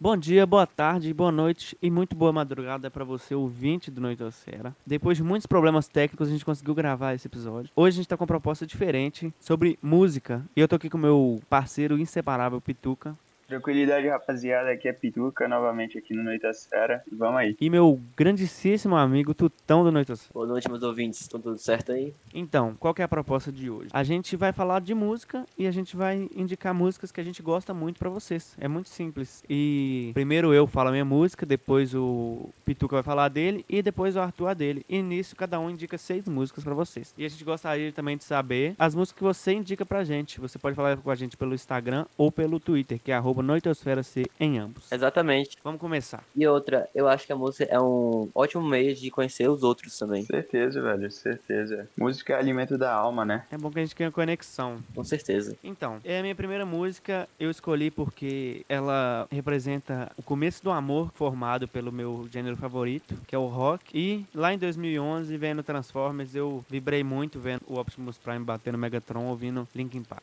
Bom dia, boa tarde, boa noite e muito boa madrugada para você, ouvinte do Noitosfera. Depois de muitos problemas técnicos, a gente conseguiu gravar esse episódio. Hoje a gente tá com uma proposta diferente sobre música. E eu tô aqui com meu parceiro inseparável, Pituca. Tranquilidade, rapaziada. Aqui é Pituca, novamente aqui no Noitasfera. E vamos aí. E meu grandíssimo amigo Tutão do Noitosfera. Boa noite, meus ouvintes. Estão tudo certo aí? Então, qual que é a proposta de hoje? A gente vai falar de música e a gente vai indicar músicas que a gente gosta muito pra vocês. É muito simples. E primeiro eu falo a minha música, depois o Pituca vai falar dele e depois o Arthur a dele. E nisso cada um indica seis músicas pra vocês. E a gente gostaria também de saber as músicas que você indica pra gente. Você pode falar com a gente pelo Instagram ou pelo Twitter, que é arroba Noitosfera C em ambos. Exatamente. Vamos começar. E outra, eu acho que a música é um ótimo meio de conhecer os outros também. Certeza, velho, certeza. Música é alimento da alma, né? É bom que a gente tenha conexão. Com certeza. Então, é a minha primeira música, eu escolhi porque ela representa o começo do amor formado pelo meu gênero favorito, que é o rock. E lá em 2011, vendo Transformers, eu vibrei muito vendo o Optimus Prime bater no Megatron, ouvindo Linkin Park.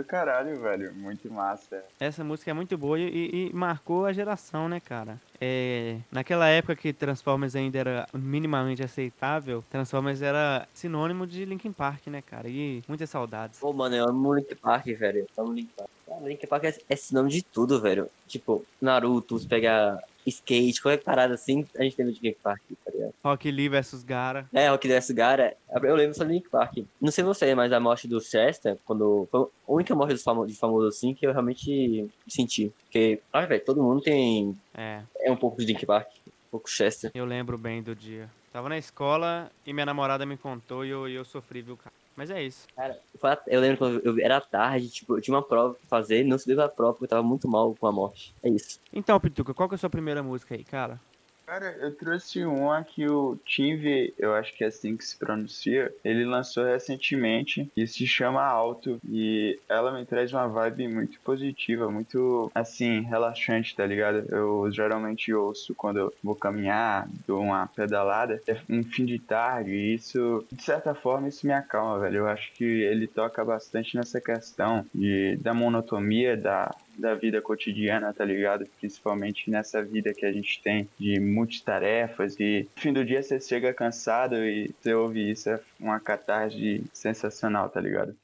Do caralho, velho. Muito massa. Essa música é muito boa e, e marcou a geração, né, cara? É, naquela época que Transformers ainda era minimamente aceitável, Transformers era sinônimo de Linkin Park, né, cara? E muitas saudades. Pô, mano, eu amo Link Park, velho. Eu amo Link Park. Cara, Link Park é, é sinônimo de tudo, velho. Tipo, Naruto, se pegar skate, qualquer parada assim, a gente tem no Link Park, tá ligado? Rock Lee versus Gara. É, Rock desse Gara, eu lembro só do Link Park. Não sei você, mas a morte do Chester, quando. Foi a única morte do famo- de famoso assim que eu realmente senti. Porque, ah, velho, todo mundo tem. É, É um pouco de Link Park, um pouco Chester. eu lembro bem do dia. Tava na escola e minha namorada me contou e eu, e eu sofri, viu, cara? Mas é isso. Cara, eu lembro quando eu era tarde, tipo, eu tinha uma prova pra fazer, não se deu a prova porque eu tava muito mal com a morte. É isso. Então, Pituca, qual que é a sua primeira música aí, cara? Cara, eu trouxe uma que o Tinve, eu acho que é assim que se pronuncia, ele lançou recentemente e se chama Alto. E ela me traz uma vibe muito positiva, muito, assim, relaxante, tá ligado? Eu geralmente ouço quando eu vou caminhar, dou uma pedalada, é um fim de tarde, e isso, de certa forma, isso me acalma, velho. Eu acho que ele toca bastante nessa questão de, da monotonia, da, da vida cotidiana, tá ligado? Principalmente nessa vida que a gente tem de multitarefas e no fim do dia você chega cansado e você ouve isso, é uma catarse sensacional, tá ligado?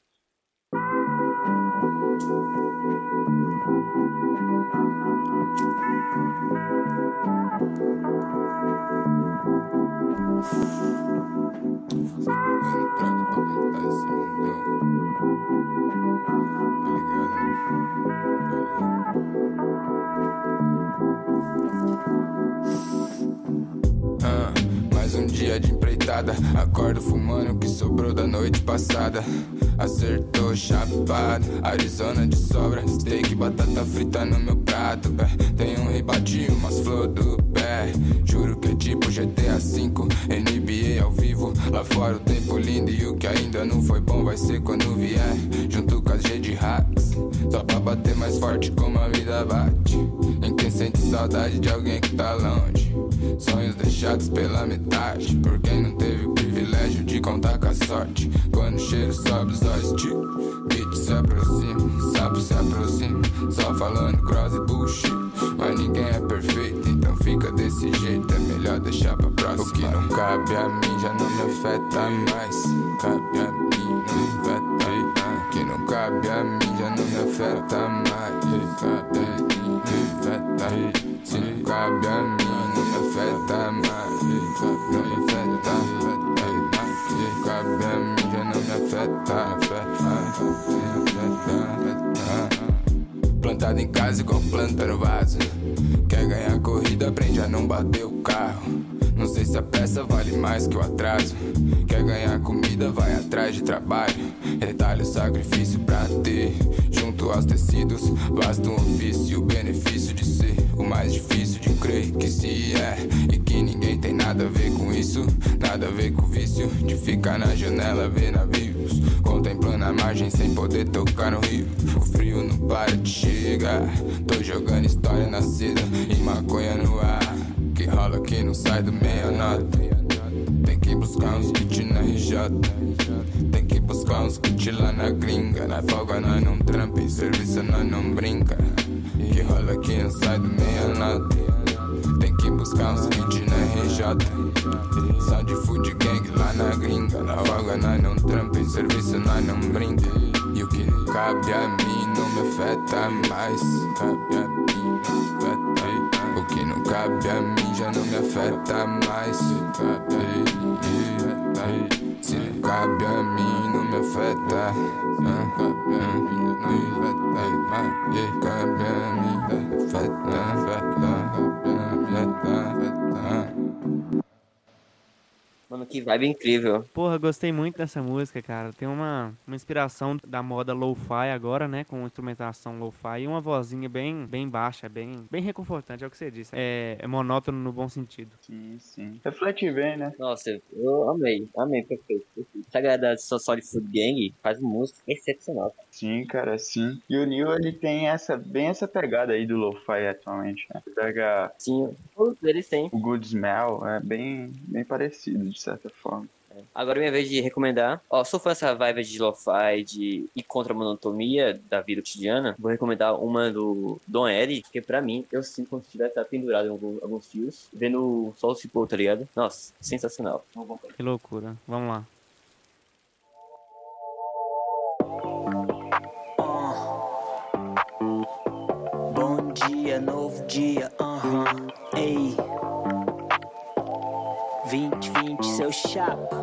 Acordo fumando o que sobrou da noite passada. Acertou, chapado. Arizona de sobra. Steak, batata frita no meu prato. É, tem um rebate, umas flor do pé. Juro que é tipo GTA V, NBA ao vivo. Lá fora o tempo lindo e o que ainda não foi bom vai ser quando vier. Junto com as G de hacks. Só pra bater mais forte como a vida bate. Nem quem sente saudade de alguém que tá longe. Sonhos deixados pela metade. Por quem não teve o privilégio de contar com a sorte. Quando o cheiro sobe, os olhos tiram. Beat se aproxima, sapo se aproxima. Só falando cross e bullshit. Mas ninguém é perfeito, então fica desse jeito. É melhor deixar pra próxima. O que não cabe a mim já não me afeta mais. Cabe a mim, não afeta. O que não cabe a mim já não me afeta mais. Cabe a mim, afeta. Se cabe a mim, não me afeta mais. Não me afeta mais. Se cabe a mim já não me afeta. afeta. Plantado em casa igual planta no vaso. Quer ganhar corrida, aprende a não bater o carro. Não sei se a pressa vale mais que o atraso. Quer ganhar comida, vai atrás de trabalho. Retalho sacrifício pra ter. Junto aos tecidos, basta um ofício. O benefício de ser o mais difícil de crer que se é. E que ninguém tem nada a ver com isso. Nada a ver com o vício de ficar na janela, ver navios. Contemplando a margem sem poder tocar no rio. O frio não para de chegar. Tô jogando história na seda e maconha no ar. Que rola que não sai do meia nota. Que buscar uns kits na RJ. Tem que buscar uns kits lá na gringa. Na folga nós não trampa, em serviço nós não brinca. Que rola sai do meia nota. Tem que buscar uns kits na RJ. Só de food gang lá na gringa. Na folga nós não trampa, em serviço nós não brinca. E o que cabe a mim não me afeta mais. Cabe a mim, não afeta mais. O que não cabe a mim já não me afeta mais. Cabe a mim, Se não cabe a mim, não me afeta. Ah, Cabe a mim, não me afeta. Yeah, Cabe a mim, não me afeta. Mano, que vibe incrível. Porra, gostei muito dessa música, cara. Tem uma, uma inspiração da moda lo-fi agora, né? Com instrumentação lo-fi e uma vozinha bem, bem baixa, bem, bem reconfortante, é o que você disse. É, é monótono no bom sentido. Sim, sim. Reflete bem, né? Nossa, eu amei, amei, perfeito. perfeito. Essa galera da Solid Food Gang faz música excepcional. cara. Sim, cara, sim. E o Neil, ele tem essa, bem essa pegada aí do lo-fi atualmente, né? Pega Sim, todos eles têm. o Good Smell, é bem, bem parecido, de certa forma. Agora é minha vez de recomendar. Ó, sou fã dessa vibe de lo-fi de e contra a monotonia da vida cotidiana. Vou recomendar uma do Don L, que pra mim, eu sinto como se tivesse pendurado em alguns, alguns fios, vendo o sol se pôr, tá ligado? Nossa, sensacional. Que loucura. Vamos lá. Bom dia, novo dia, aham, ei. 2020, seu chapa.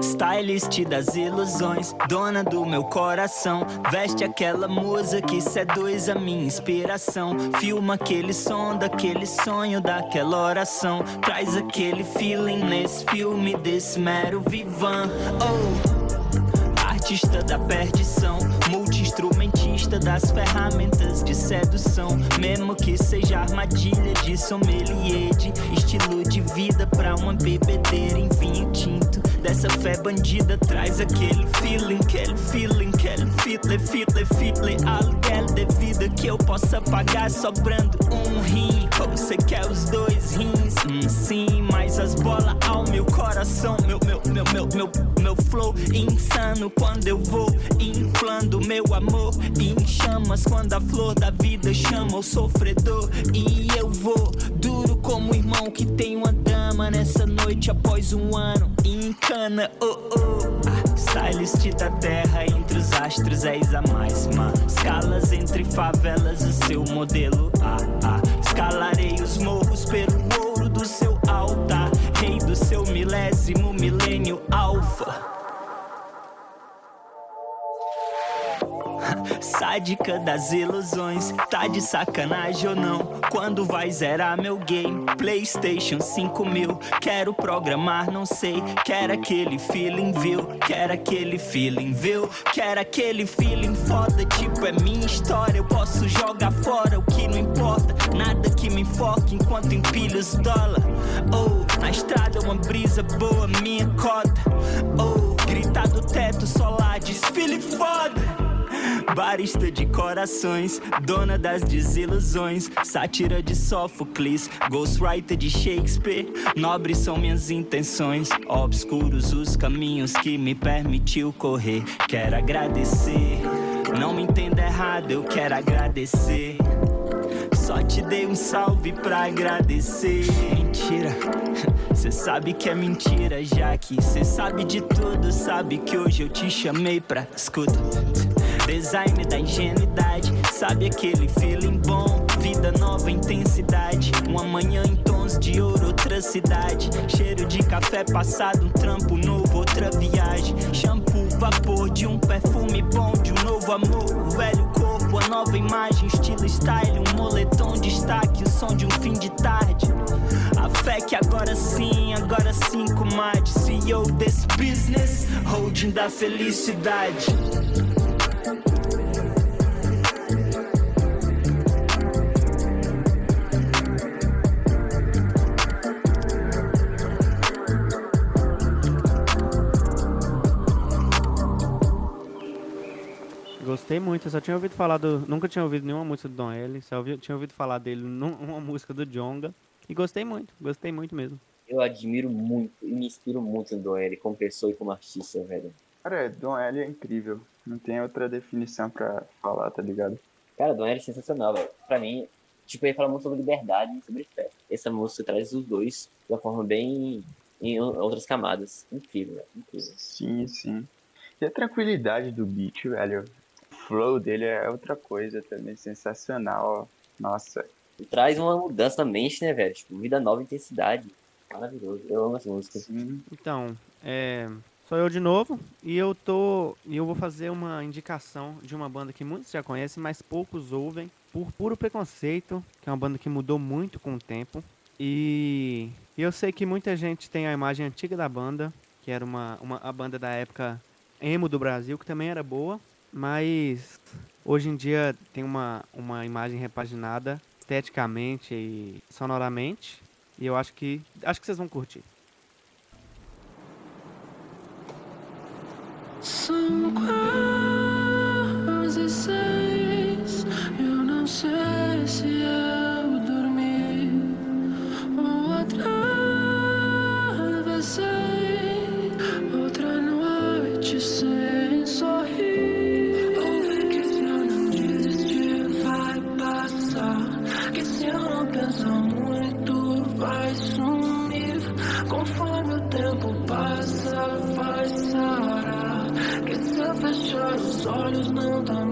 Stylist das ilusões, dona do meu coração. Veste aquela musa que seduz a minha inspiração. Filma aquele som daquele sonho, daquela oração. Traz aquele feeling nesse filme desse mero vivan. Oh artista da perdição, multi-instrumentista das ferramentas de sedução, mesmo que seja armadilha de sommelier, de estilo de vida pra uma bebedeira em vinho tinto. Dessa fé bandida traz aquele feeling, aquele feeling, aquele fitle, fitle, fitle, aluguel de vida que eu possa pagar sobrando um rim. Ou você quer os dois rins? Hum, sim, mas as bolas ao meu coração, meu, meu, meu, meu, meu, meu flow insano. Quando eu vou inflando meu amor em chamas quando a flor da vida chama o sofredor. E eu vou duro como irmão que tem uma dama nessa noite após um ano encana oh oh. Ah, stylist da terra entre os astros és a mais má. Escalas entre favelas o seu modelo. Ah ah. Escalarei os morros pelo ouro altar rei do seu milésimo milênio alfa Sádica das ilusões, tá de sacanagem ou não? Quando vai zerar meu game? PlayStation 5000, quero programar, não sei. Quero aquele feeling, viu? Quero aquele feeling, viu? Quero aquele feeling foda, tipo é minha história. Eu posso jogar fora o que não importa, nada que me enfoque enquanto empilho os dólar. Oh, na estrada uma brisa boa, minha cota. Oh, gritar do teto solar, desfile foda. Barista de corações, dona das desilusões, sátira de Sófocles, ghostwriter de Shakespeare. Nobres são minhas intenções, obscuros os caminhos que me permitiu correr. Quero agradecer, não me entenda errado, eu quero agradecer. Só te dei um salve pra agradecer. Mentira, cê sabe que é mentira, já que cê sabe de tudo, sabe que hoje eu te chamei pra escuta. Design da ingenuidade, sabe aquele feeling bom? Vida nova, intensidade. Uma manhã em tons de ouro, outra cidade. Cheiro de café passado, um trampo novo, outra viagem. Shampoo, vapor de um perfume bom, de um novo amor. O velho corpo, a nova imagem, estilo style. Um moletom, destaque, o som de um fim de tarde. A fé que agora sim, agora sim, comadre. CEO desse business, holding da felicidade. Gostei muito, eu só tinha ouvido falar do. Nunca tinha ouvido nenhuma música do Don L, só ouvi- tinha ouvido falar dele numa música do Jonga. E gostei muito, gostei muito mesmo. Eu admiro muito e me inspiro muito no Don L como pessoa e como artista, velho. Cara, Don L é incrível. Não tem outra definição pra falar, tá ligado? Cara, Don L é sensacional, velho. Pra mim, tipo, ele fala muito sobre liberdade e sobre fé. Essa música traz os dois de uma forma bem. em outras camadas. Incrível, velho. Incrível. Sim, sim. E a tranquilidade do beat, velho. O flow dele é outra coisa também, sensacional. ó. Nossa, E traz uma mudança na mente, né, velho? Tipo, vida nova, intensidade. Maravilhoso. Eu amo essa música. sim. Então, é, sou eu de novo e eu tô eu vou fazer uma indicação de uma banda que muitos já conhecem, mas poucos ouvem, por puro preconceito, que é uma banda que mudou muito com o tempo. E e eu sei que muita gente tem a imagem antiga da banda, que era uma, uma a banda da época emo do Brasil, que também era boa, mas hoje em dia tem uma, uma imagem repaginada esteticamente e sonoramente. E eu acho que acho que vocês vão curtir. São quase seis. Eu não sei se olhos, não tá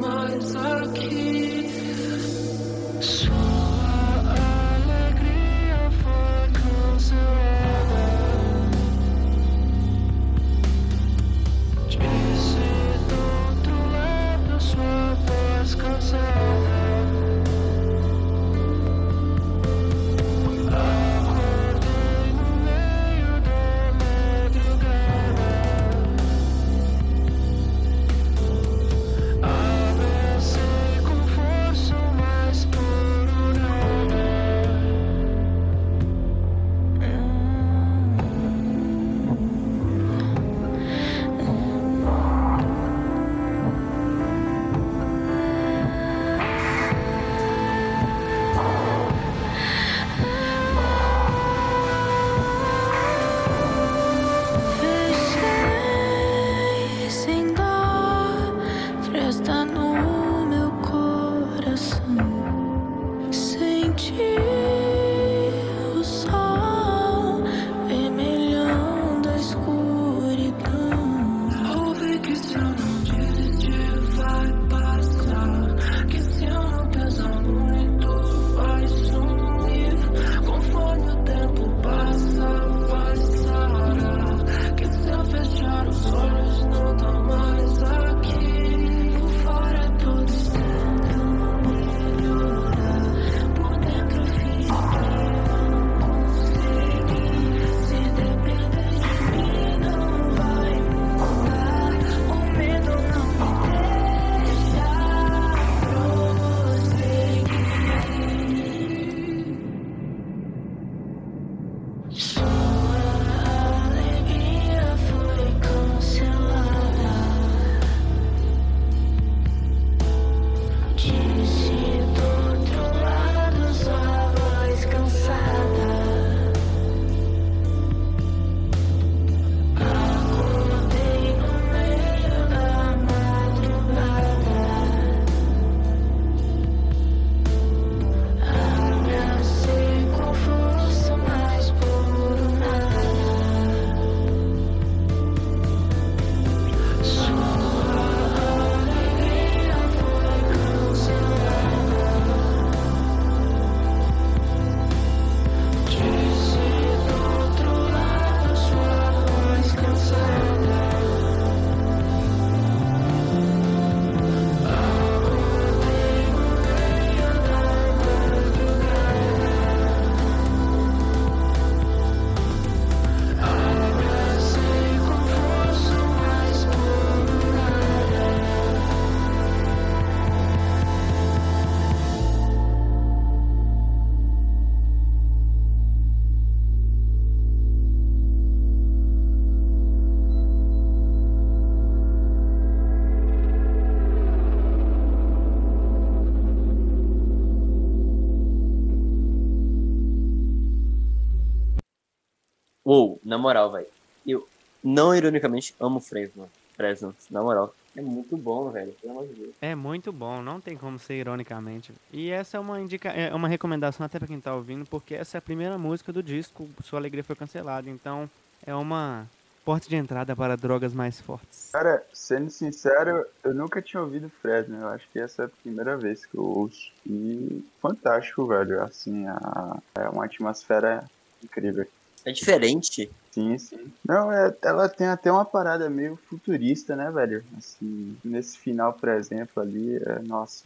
Uou, na moral, velho. Eu, não ironicamente, amo Fresno. Fresno, na moral. É muito bom, velho. Pelo amor de Deus. É muito bom, não tem como ser ironicamente. E essa é uma indica é uma recomendação até pra quem tá ouvindo, porque essa é a primeira música do disco, Sua Alegria Foi Cancelada. Então, é uma porta de entrada para drogas mais fortes. Cara, sendo sincero, eu nunca tinha ouvido Fresno. Eu acho que essa é a primeira vez que eu ouço. E fantástico, velho. Assim, a... é uma atmosfera incrível. É diferente. Sim, sim. Não, é, ela tem até uma parada meio futurista, né, velho? Assim, nesse final, por exemplo, ali, é, nossa,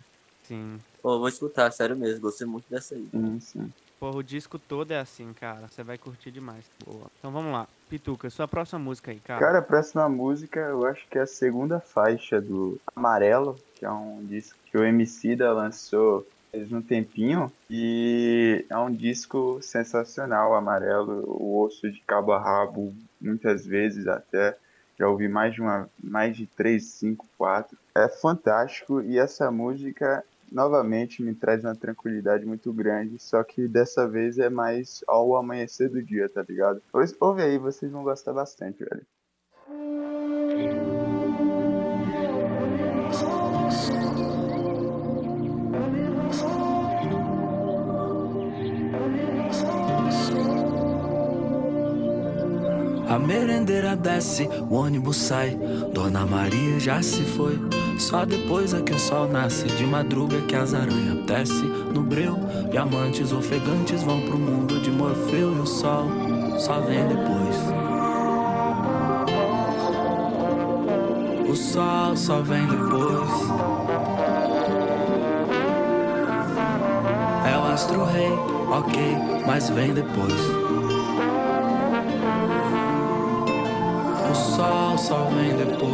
Sim. Pô, vou escutar, sério mesmo. Gostei muito dessa aí. sim, sim. Porra, o disco todo é assim, cara. Você vai curtir demais. Boa. Então vamos lá. Pituca, sua próxima música aí, cara. Cara, a próxima música eu acho que é a segunda faixa do Amarelo, que é um disco que o Emicida lançou faz um tempinho e é um disco sensacional, Amarelo, o osso de cabo a rabo, muitas vezes até, já ouvi mais de uma, mais de três, cinco, quatro. É fantástico e essa música novamente me traz uma tranquilidade muito grande, só que dessa vez é mais ao amanhecer do dia, tá ligado? Ouve aí, vocês vão gostar bastante, velho. Merendeira desce, o ônibus sai. Dona Maria já se foi. Só depois é que o sol nasce. De madruga é que as aranhas desce no breu. Diamantes ofegantes vão pro mundo de Morfeu. E o sol só vem depois. O sol só vem depois. É o astro rei, ok, mas vem depois. Sol só vem depois.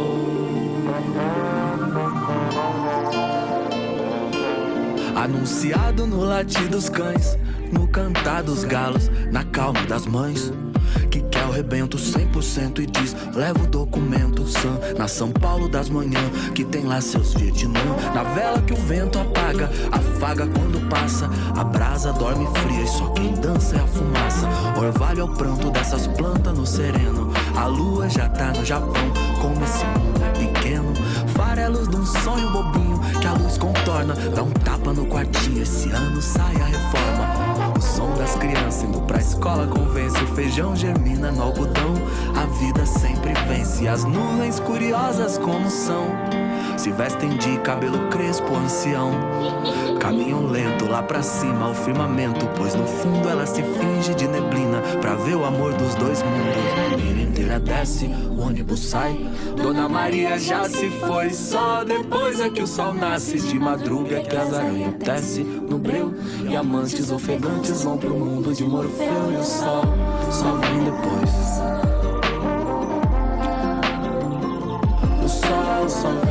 Anunciado no latir dos cães, no cantar dos galos, na calma das mães. Que quer o rebento 100% e diz: leva o documento Sam, na São Paulo das manhãs, que tem lá seus Vietnã. Na vela que o vento apaga, afaga quando passa. A brasa dorme fria e só quem dança é a fumaça. Orvalho é o pranto dessas plantas no sereno. A lua já tá no Japão, como esse mundo é pequeno. Farelos de um sonho bobinho que a luz contorna. Dá um tapa no quartinho, esse ano sai a reforma. O som das crianças indo pra escola convence. O feijão germina no algodão. A vida sempre vence. As nuvens curiosas como são. Se vestem de cabelo crespo, ancião. Caminham lento lá pra cima, ao firmamento. Pois no fundo ela se finge de neblina. Pra ver o amor dos dois mundos. A merendeira desce, o ônibus sai. Dona Maria já se foi. Só depois é que o sol nasce. De madruga que as aranhas desce no breu. E amantes ofegantes vão pro mundo de Morfeu. E o sol só vem depois.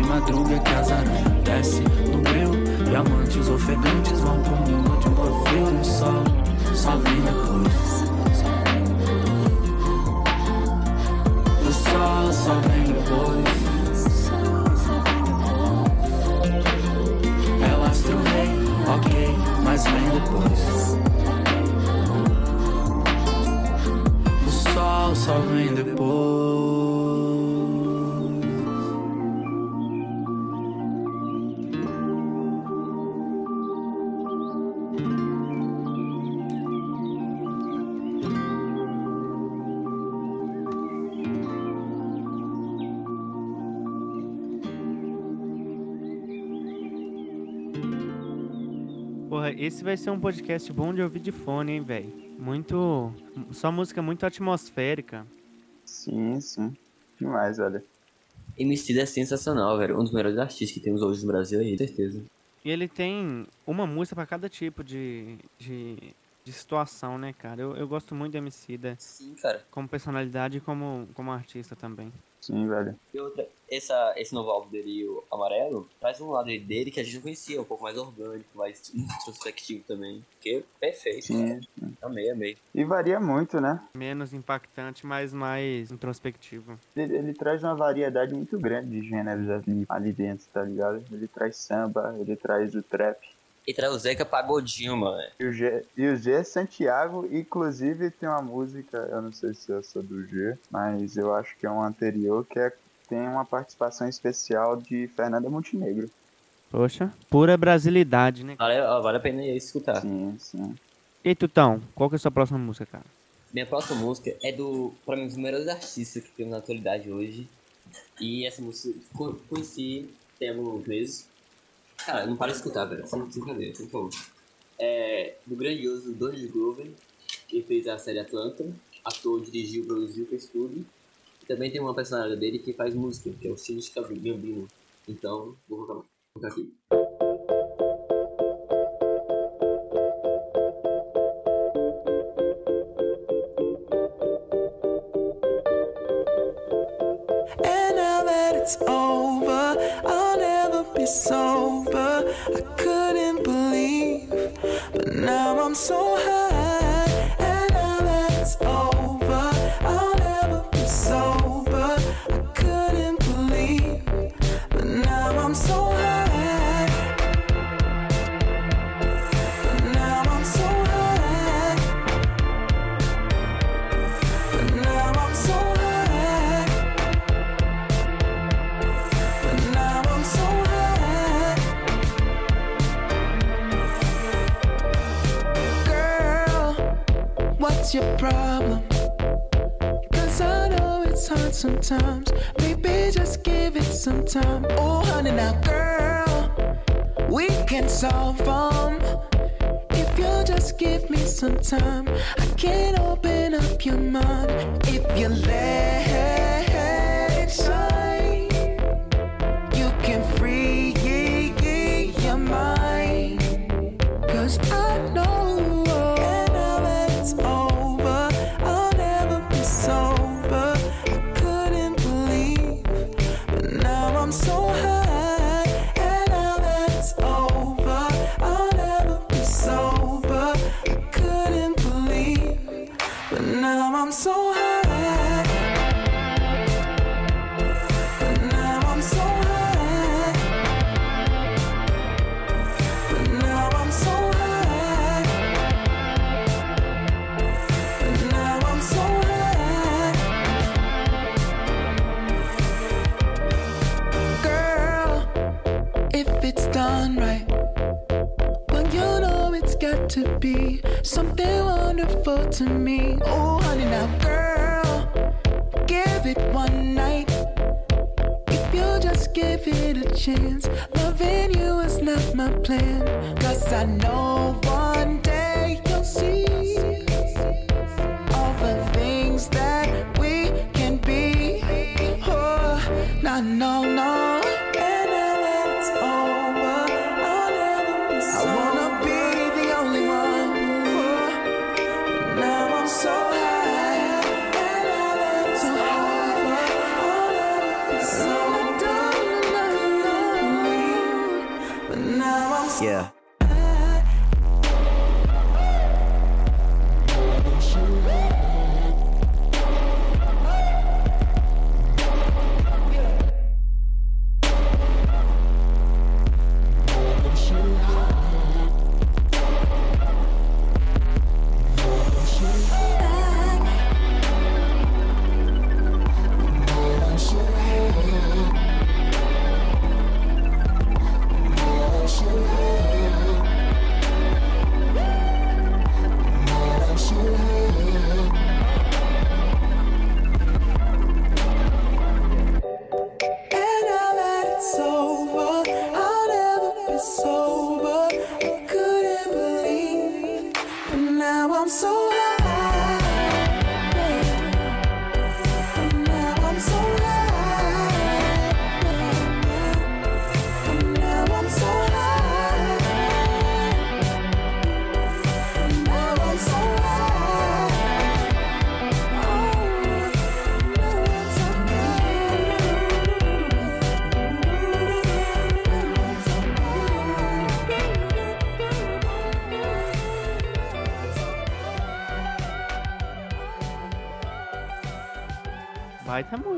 De madruga que as aranhas desce no breu. Diamantes ofegantes vão pro mundo de Morfeu. E o sol só vem depois. O sol só vem depois. É o astro rei, ok, mas vem depois. O sol só vem depois. Esse vai ser um podcast bom de ouvir de fone, hein, velho? Muito. Só música muito atmosférica. Sim, sim. Demais, velho. Emicida é sensacional, velho. Um dos melhores artistas que temos hoje no Brasil aí, certeza. E ele tem uma música pra cada tipo de, de, de situação, né, cara? Eu, eu gosto muito do Emicida Sim, cara. como personalidade e como, como artista também. Sim, velho. E outra, essa, esse novo álbum dele, o Amarelo, traz um lado dele que a gente não conhecia, um pouco mais orgânico, mais introspectivo também. Que é perfeito, Sim. cara. Amei, amei. E varia muito, né? Menos impactante, mas mais introspectivo. Ele, ele traz uma variedade muito grande de gêneros ali, ali dentro, tá ligado? Ele traz samba, ele traz o trap. E traz o Zeca Pagodinho, mano. E o G, e o G é Santiago, inclusive tem uma música, eu não sei se é essa do G, mas eu acho que é uma anterior, que é, tem uma participação especial de Fernanda Montenegro. Poxa, pura brasilidade, né? Vale, vale a pena ir escutar. Sim, sim. E Tutão, qual que é a sua próxima música, cara? Minha próxima música é do, pra mim, um dos melhores artistas que temos na atualidade hoje. E essa música co- conheci tem alguns meses. Cara, não para de escutar, velho. Sem, sem brincadeira, sem favor. É do grandioso Donald Glover, que fez a série Atlanta. Ator, dirigiu, produziu, fez tudo. Também tem uma personagem dele que faz música, que é o Shinji Gambino. Então, vou colocar, vou colocar aqui. sober. I couldn't believe, but now I'm so high. Sometimes. Baby, just give it some time. Oh, honey, now, girl, we can solve them. If you just give me some time, I can open up your mind. If you let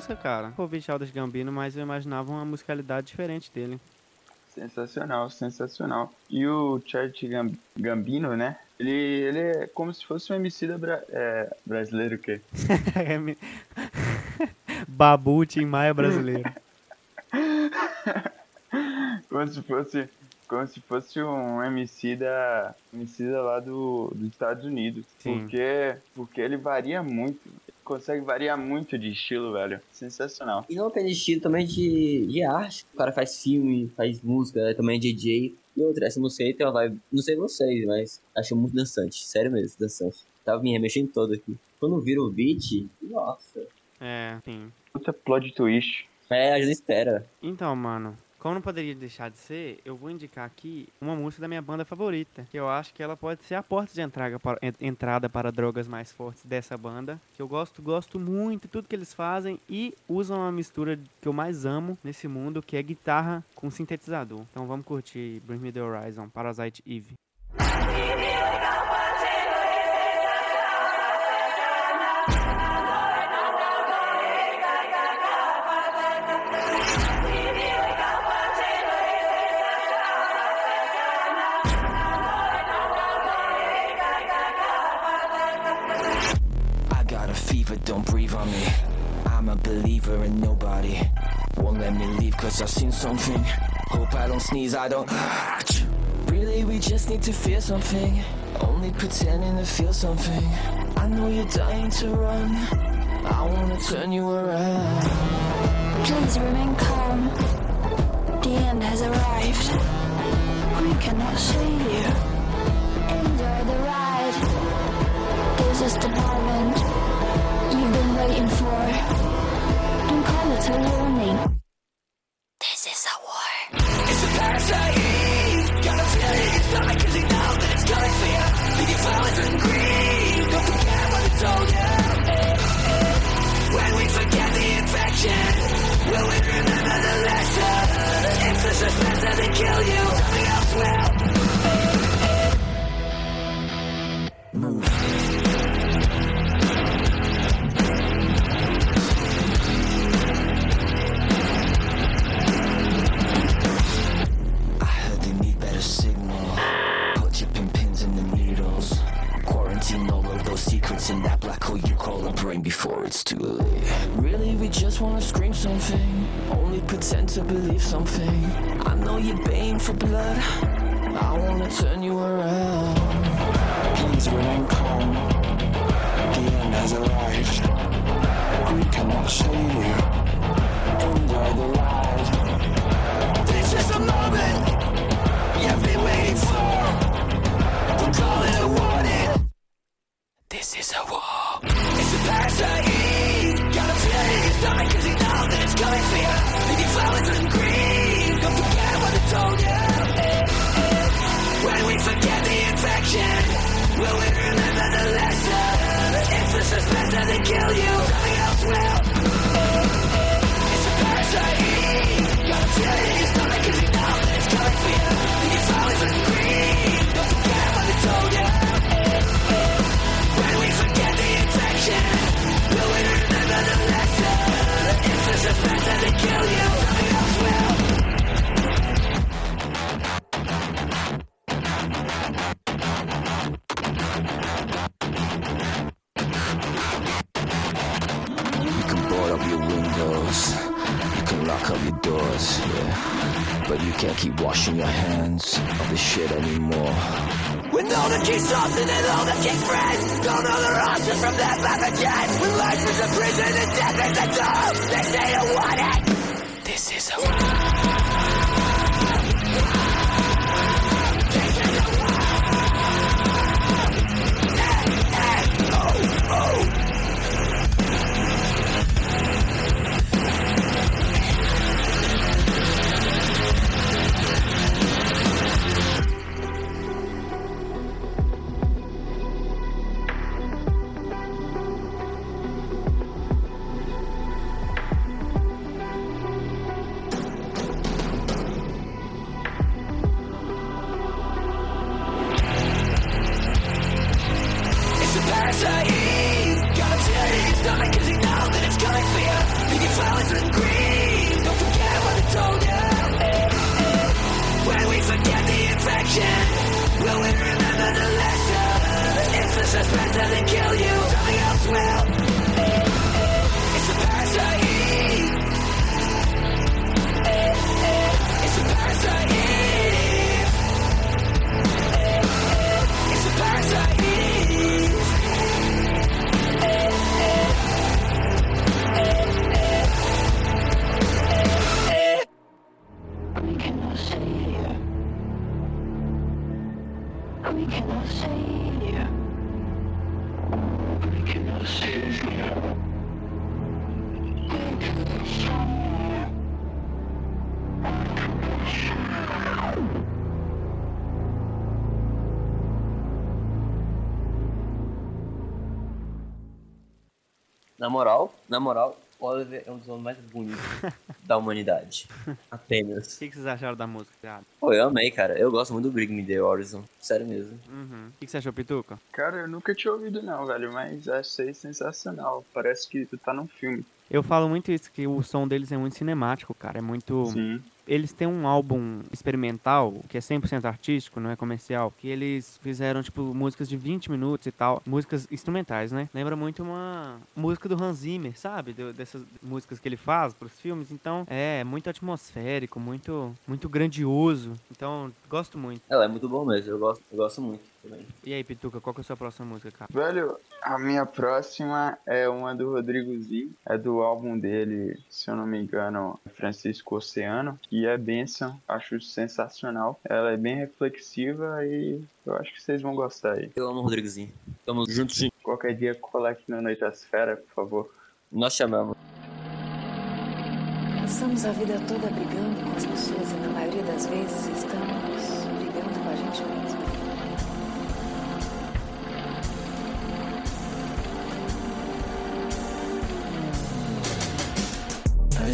música, cara. Ouvi Childish Gambino, mas eu imaginava uma musicalidade diferente dele. Sensacional, sensacional. E o Chad Gam- Gambino, né? Ele, ele é como se fosse um MC da bra é, brasileiro, o quê? Babu, Tim Maia brasileiro. Como se fosse, como se fosse um MC da, MC da lá do, dos Estados Unidos. Sim. Porque, porque ele varia muito. Consegue variar muito de estilo, velho. Sensacional. E não de estilo, também de, de arte. O cara faz filme, faz música, é também DJ. E outra, essa música aí tem uma vibe, não sei vocês, mas acho muito dançante. Sério mesmo, dançante. Tava me remexendo todo aqui. Quando vira o beat, nossa. É, sim. Puta plot twist. É, a gente espera. Então, mano, Como não poderia deixar de ser, eu vou indicar aqui uma música da minha banda favorita, que eu acho que ela pode ser a porta de entrada para, en- entrada para drogas mais fortes dessa banda, que eu gosto, gosto muito de tudo que eles fazem e usam uma mistura que eu mais amo nesse mundo, que é guitarra com sintetizador. Então vamos curtir Bring Me The Horizon, Parasite Eve. Don't breathe on me. I'm a believer and nobody won't let me leave cause I've seen something. Hope I don't sneeze, I don't. Really, we just need to feel something. Only pretending to feel something. I know you're dying to run. I wanna turn you around. Please remain calm. The end has arrived. We cannot save you. Enjoy the ride. This is the moment waiting for. Don't call it a warning. To believe something. I know you're baying for blood. I wanna turn you around. Please remain calm. The end has arrived. Na moral, na moral, o Oliver é um dos homens mais bonitos da humanidade. Apenas. O que, que vocês acharam da música, cara? Pô, eu amei, cara. Eu gosto muito do Bring Me The Horizon. Sério mesmo. Uhum. O que, que você achou, Pituca? Cara, eu nunca tinha ouvido não, velho, mas achei sensacional. Parece que tu tá num filme. Eu falo muito isso, que o som deles é muito cinemático, cara. É muito. Sim. Eles têm um álbum experimental, que é 100% artístico, não é comercial, que eles fizeram, tipo, músicas de 20 minutos e tal, músicas instrumentais, né? Lembra muito uma música do Hans Zimmer, sabe? Do- dessas músicas que ele faz pros filmes. Então, é muito atmosférico, muito, muito grandioso. Então, gosto muito. Ela é muito bom mesmo. Eu gosto, eu gosto muito também. E aí, Pituca, qual que é a sua próxima música, cara? Velho, a minha próxima é uma do Rodrigo Z, é do álbum dele, se eu não me engano, Francisco Oceano, que é Benção, acho sensacional. Ela é bem reflexiva e eu acho que vocês vão gostar aí. Eu amo o Rodrigozinho. Tamo juntos, gente. Qualquer dia cola aqui no Noitasfera, por favor. Nós chamamos. Passamos a vida toda brigando com as pessoas e na maioria das vezes estamos brigando com a gente mesmo.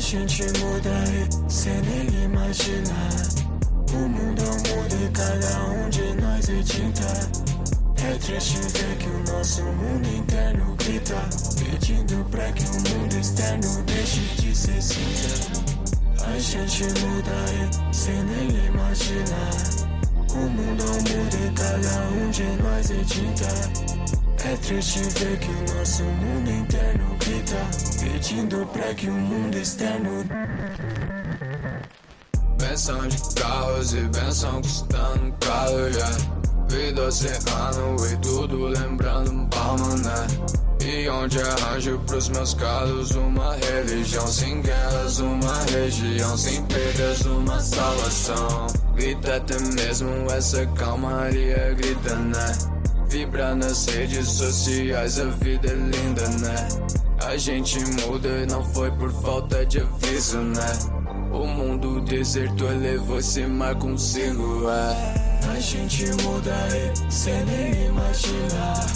Gente muda e cê nem imagina. O mundo muda e cada um de nós é tinta. É triste ver que o nosso mundo interno grita, pedindo pra que o mundo externo deixe de ser cinza. A gente muda e cê nem imagina. O mundo muda e cada um de nós é tinta. É triste ver que o nosso mundo interno pedindo pra que o mundo externo Benção de carros e benção custando caro, yeah. Vida oceano e tudo lembrando um palmo, né? E onde arranjo pros meus calos uma religião sem guerras, uma região sem perdas, uma salvação. Grita até mesmo essa calmaria, grita, né? Vibra nas redes sociais, a vida é linda, né? A gente muda e não foi por falta de aviso, né? O mundo desertou, levou esse mar consigo, é. A gente muda e cê nem imagina.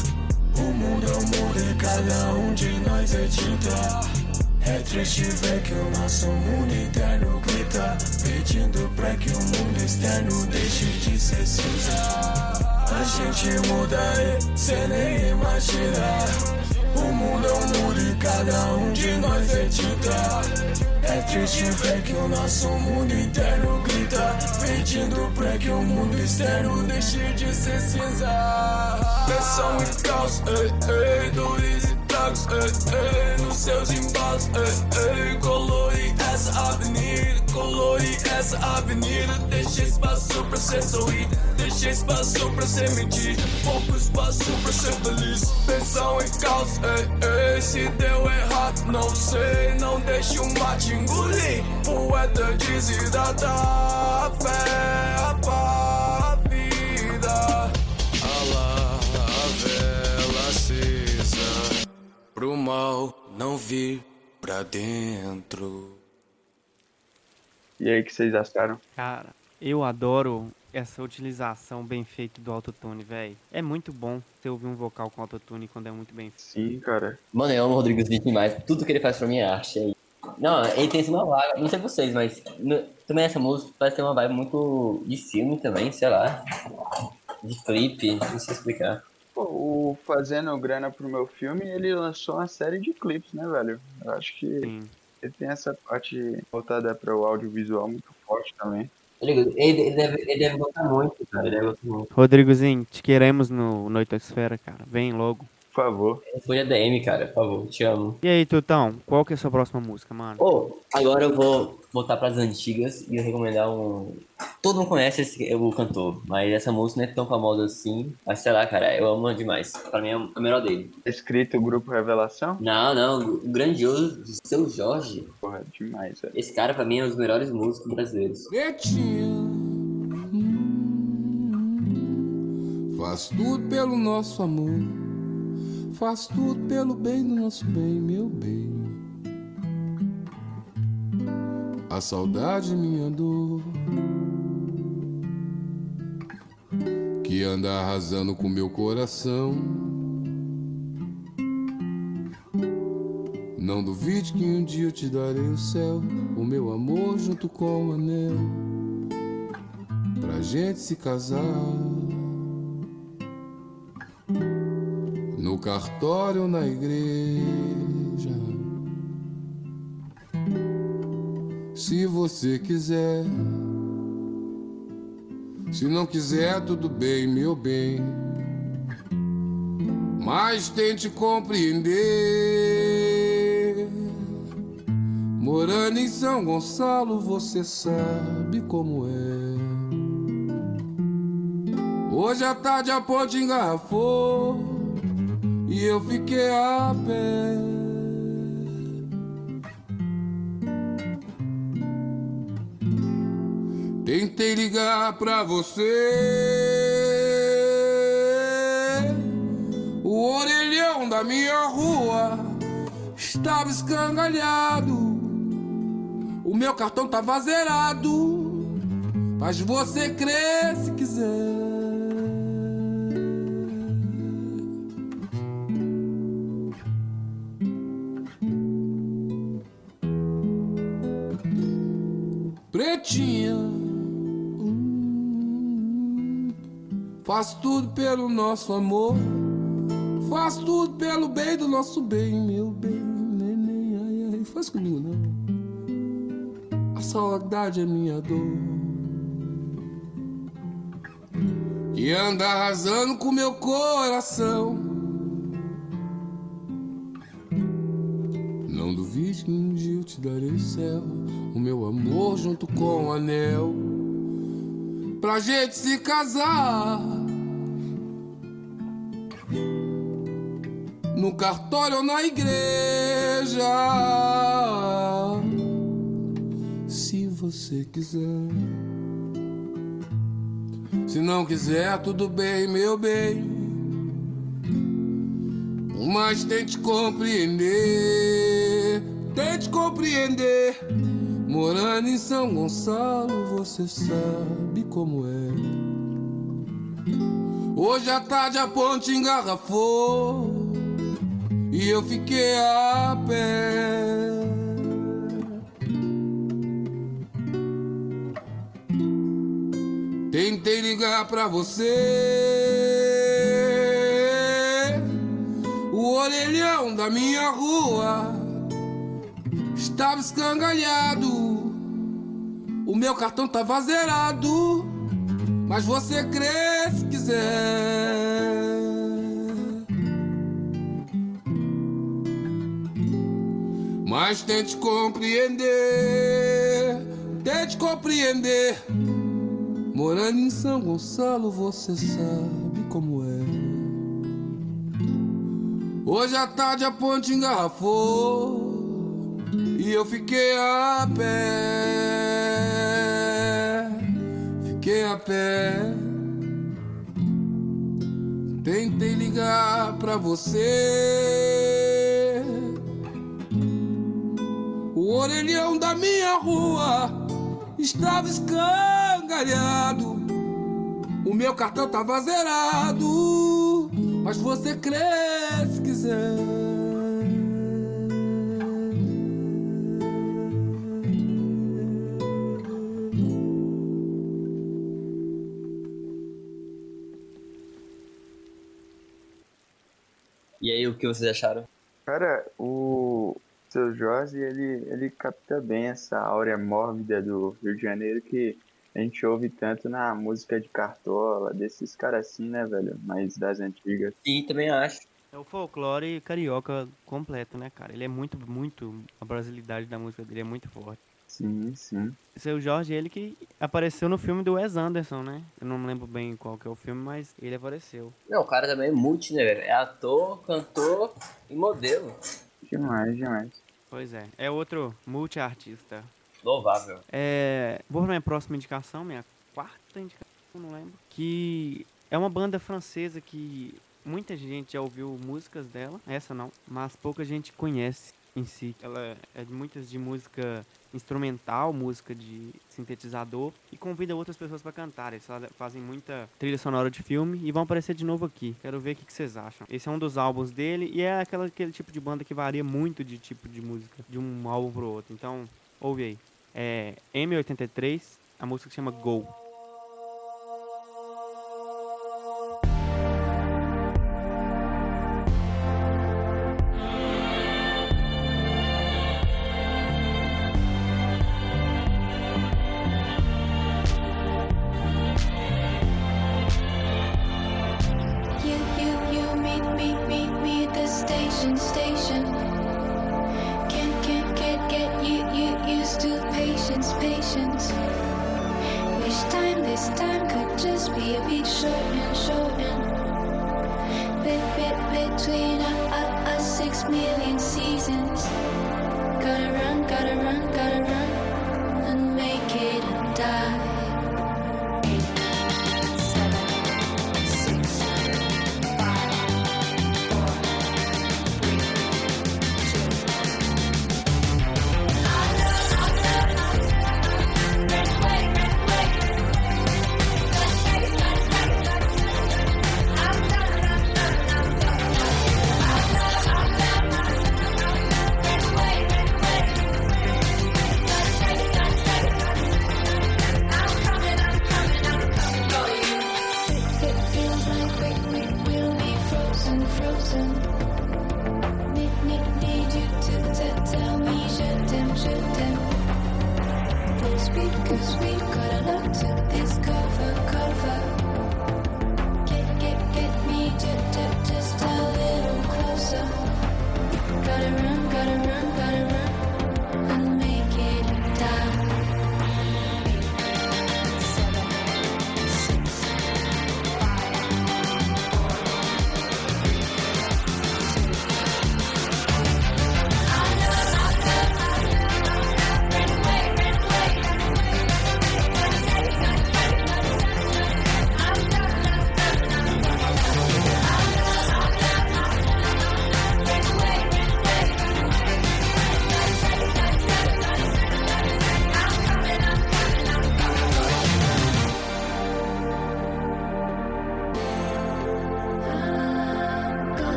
O mundo muda e cada um de nós é tinta. É triste ver que o nosso mundo interno grita, pedindo pra que o mundo externo deixe de ser cinza. A gente muda e cê nem imagina. O mundo muda e cada um de nós é tinta. É triste ver que o nosso mundo interno grita, pedindo pra que o mundo externo deixe de ser cinza. Pressão e caos, ei, ei, dores ei, ei, nos seus embalos, ei, ei, colore essa avenida, colore essa avenida, deixa espaço pra ser sorrido, deixa espaço pra ser mentir, pouco espaço pra ser feliz. Pressão e caos, ei, ei, se deu errado, não sei, não deixe o mate engolir, poeta desidrata a fé, Pro mal não vir pra dentro E aí, o que vocês acharam? Cara, eu adoro essa utilização bem feita do autotune, velho. É muito bom você ouvir um vocal com autotune quando é muito bem feito. Sim, cara. Mano, eu amo o Rodrigozinho demais. Tudo que ele faz pra mim é arte aí. Não, ele tem uma vibe, não sei vocês, mas no- também essa música parece ter uma vibe muito de filme também, sei lá. De clipe, não sei explicar. Pô, o Fazendo Grana pro meu filme, ele lançou uma série de clipes, né, velho? Eu acho que Sim. ele tem essa parte voltada para o audiovisual muito forte também. Ele, ele, ele deve, ele deve gostar muito, cara. Ele deve gostar muito. Rodrigozinho, te queremos no Noitosfera, cara. Vem logo. Por favor. Responde a DM, cara, por favor. Te amo. E aí, Tutão, qual que é a sua próxima música, mano? Ô, agora eu vou voltar pras antigas e eu recomendar um. Todo mundo conhece esse, o cantor, mas essa música não é tão famosa assim. Mas sei lá, cara, eu amo demais. Pra mim é a melhor dele. Escrito o Grupo Revelação? Não, não, o grandioso Seu Jorge. Porra, demais, velho. Esse cara, pra mim, é um dos melhores músicos brasileiros. Faz tudo pelo nosso amor. Faz tudo pelo bem do nosso bem, meu bem. A saudade, minha dor. Que anda arrasando com meu coração. Não duvide que um dia eu te darei o céu, o meu amor junto com o anel, pra gente se casar. No cartório ou na igreja. Se você quiser. Se não quiser, tudo bem, meu bem. Mas tente compreender. Morando em São Gonçalo, você sabe como é. Hoje à tarde a ponte engarrafou e eu fiquei a pé. Tentei ligar pra você. O orelhão da minha rua estava escangalhado. O meu cartão tava zerado. Mas você crê se quiser. Pretinha. Faço tudo pelo nosso amor. Faço tudo pelo bem do nosso bem, meu bem, neném. Ai, ai, faz comigo não. A saudade é minha dor. Que anda arrasando com meu coração. Não duvide que um dia eu te darei o céu, o meu amor junto com o anel, pra gente se casar. No cartório ou na igreja, se você quiser. Se não quiser, tudo bem, meu bem. Mas tente compreender, tente compreender. Morando em São Gonçalo, você sabe como é. Hoje à tarde a ponte engarrafou e eu fiquei a pé. Tentei ligar pra você. O orelhão da minha rua estava escangalhado. O meu cartão tava zerado. Mas você crê se quiser. Mas tente compreender, tente compreender. Morando em São Gonçalo, você sabe como é. Hoje à tarde a ponte engarrafou e eu fiquei a pé. Fiquei a pé. Tentei ligar pra você. O orelhão da minha rua estava escangalhado. O meu cartão tava zerado. Mas você crê se quiser. E aí, o que vocês acharam? Cara, o seu Jorge, ele, ele capta bem essa áurea mórbida do Rio de Janeiro que a gente ouve tanto na música de Cartola, desses caras assim, né, velho? Mais das antigas. Sim, também acho. É o folclore carioca completo, né, cara? Ele é muito, muito. A brasilidade da música dele é muito forte. Sim, sim. Seu Jorge, ele que apareceu no filme do Wes Anderson, né? Eu não lembro bem qual que é o filme, mas ele apareceu. Não, o cara também é multi, né, velho? É ator, cantor e modelo. Demais, demais. Pois é. É outro multi-artista. Louvável. É, vou minha próxima indicação, minha quarta indicação, não lembro. Que é uma banda francesa que muita gente já ouviu músicas dela, essa não, mas pouca gente conhece. em si. Ela é de muitas de música instrumental, música de sintetizador e convida outras pessoas para cantar. Eles fa- fazem muita trilha sonora de filme e vão aparecer de novo aqui. Quero ver o que, que vocês acham. Esse é um dos álbuns dele e é aquela, aquele tipo de banda que varia muito de tipo de música, de um álbum pro outro. Então, ouve aí. É M83, a música que chama Go.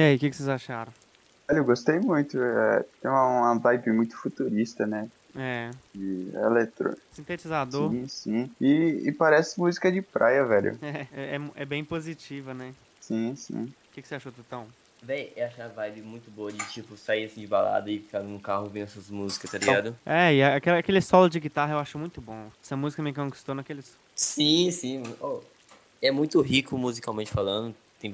E aí, o que, que vocês acharam? Olha, eu gostei muito. é, tem uma, uma vibe muito futurista, né? É, De eletro. sintetizador. Sim, sim. E, e parece música de praia, velho. É, é, é bem positiva, né? Sim, sim. O que, que você achou, Tutão? Véi, eu acho a vibe muito boa de, tipo, sair assim de balada e ficar no carro vendo essas músicas, tá ligado? É, e aquele, aquele solo de guitarra eu acho muito bom. Essa música me conquistou naqueles. Sim, sim. Oh, é muito rico musicalmente falando. Tem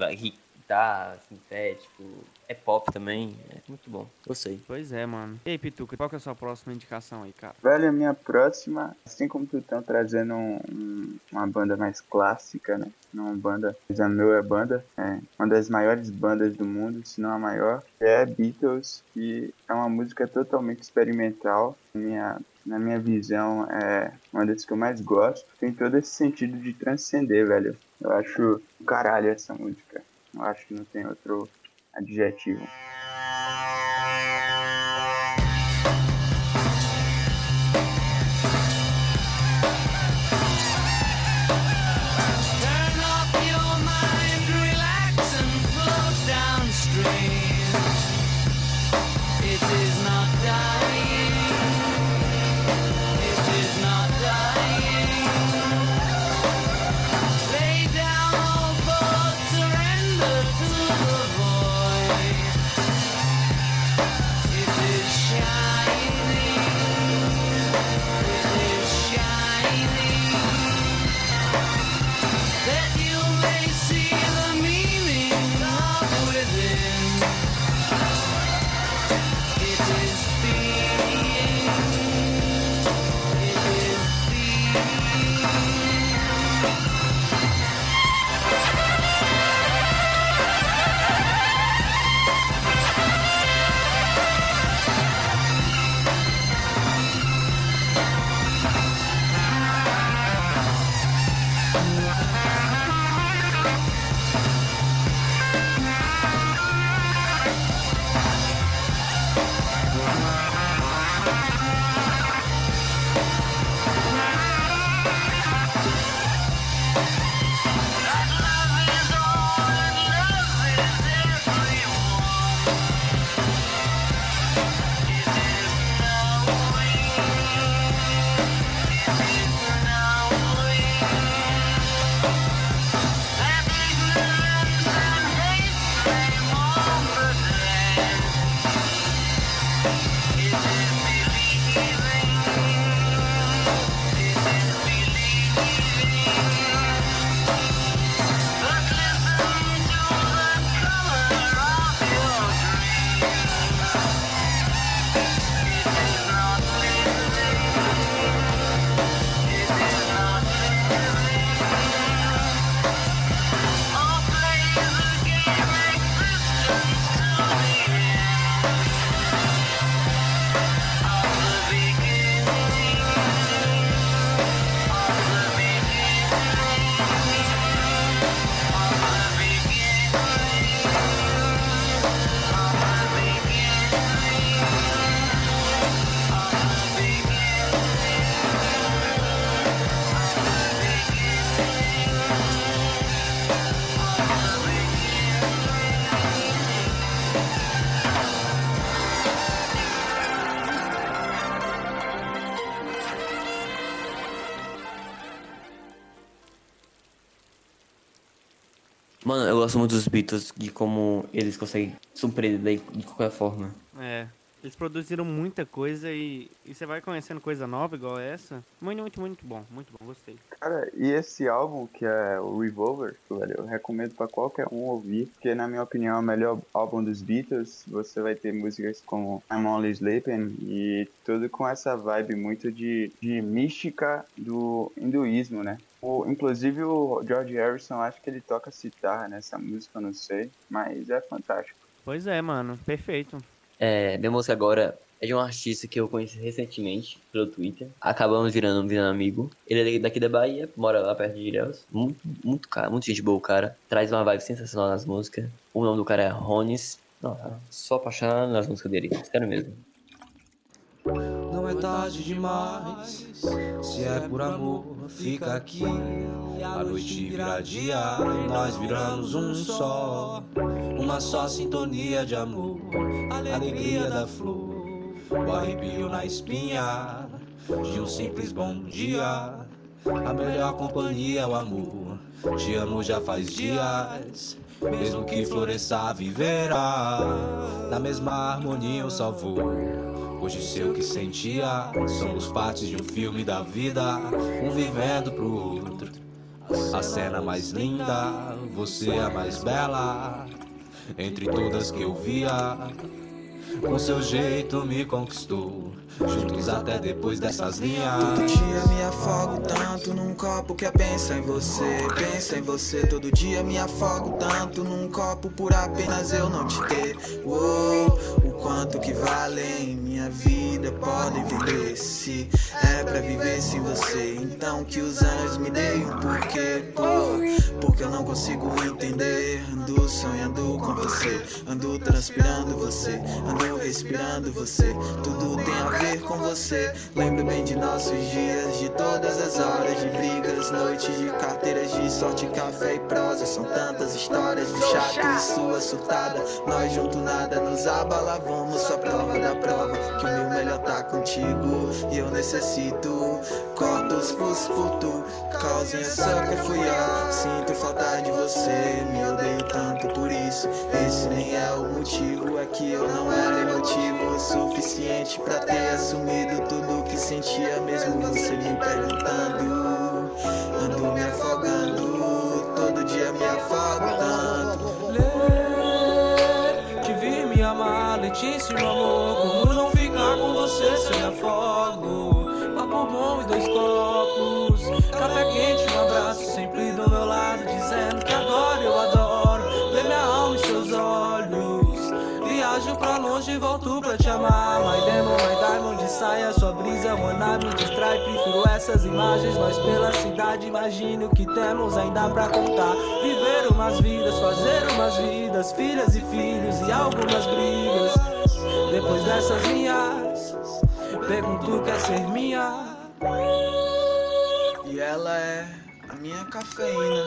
guitarra, sintético, é pop também. é- muito bom. Gostei. Pois é, mano. E aí, Pituca, qual que é a sua próxima indicação aí, cara? Velho, a minha próxima, assim como tu estão trazendo um- um- uma banda mais clássica, né? Não uma banda, mas a meu é banda, é uma das maiores bandas do mundo, se não a maior, é Beatles, que é uma música totalmente experimental. Minha, na minha visão, é uma das que eu mais gosto. Tem todo esse sentido de transcender, velho. Eu acho caralho essa música. Eu acho que não tem outro adjetivo. Mano, eu gosto muito dos Beatles, de como eles conseguem surpreender de qualquer forma. Produziram muita coisa e, e você vai conhecendo coisa nova igual essa. Muito, muito, muito bom. Muito bom, gostei. Cara, e esse álbum, que é o Revolver, velho, eu recomendo pra qualquer um ouvir, porque na minha opinião é o melhor álbum dos Beatles. Você vai ter músicas como I'm Only Sleeping e tudo com essa vibe muito de, de mística do hinduísmo, né? O, inclusive o George Harrison, acho que ele toca citar nessa música, eu não sei, mas é fantástico. Pois é, mano. Perfeito. É, minha música agora é de um artista que eu conheci recentemente pelo Twitter. Acabamos virando, virando amigo. Ele é daqui da Bahia, mora lá perto de Ilhéus. Muito, muito cara, muito gente boa o cara. Traz uma vibe sensacional nas músicas. O nome do cara é Ronis. Não, só apaixonado nas músicas dele. Sério mesmo. Não é tarde demais. Se é por amor, fica aqui. A noite vira dia nós viramos um só. Uma só sintonia de amor. Alegria da flor. O arrepio na espinha de um simples bom dia. A melhor companhia é o amor. Te amo já faz dias. Mesmo que floresça, viverá. Na mesma harmonia eu só vou. Hoje sei o que sentia. Somos partes de um filme da vida. Um vivendo pro outro. A cena mais linda, você é a mais bela. Entre todas que eu via. Com seu jeito me conquistou. Juntos até depois dessas linhas. Todo dia me afogo tanto num copo que é pensa em você, pensa em você. Todo dia me afogo tanto num copo por apenas eu não te ter. Uou, o quanto que vale em minha vida podem viver se é pra viver sem você. Então que os anos me deem um porquê, porque eu não consigo entender. Ando sonhando com você, ando transpirando você, ando respirando você. Tudo tem a ver com você. Lembro bem de nossos dias, de todas as horas de brigas, noites de carteiras de sorte, café e prosa. São tantas histórias de chato e sua surtada. Nós junto nada nos abala, vamos só prova da prova. Que o meu melhor tá contigo e eu necessito. Cortos pus por tu, causa só que fui eu. Sinto falta de você, me odeio tanto por isso. Esse nem é o motivo, é que eu não era emotivo o suficiente pra ter assumido tudo que sentia, mesmo você me perguntando. Ando me essas imagens, nós pela cidade. Imagine o que temos ainda pra contar. Viver umas vidas, fazer umas vidas, filhas e filhos e algumas brigas. Depois dessas linhas, pergunto quer ser minha. E ela é a minha cafeína,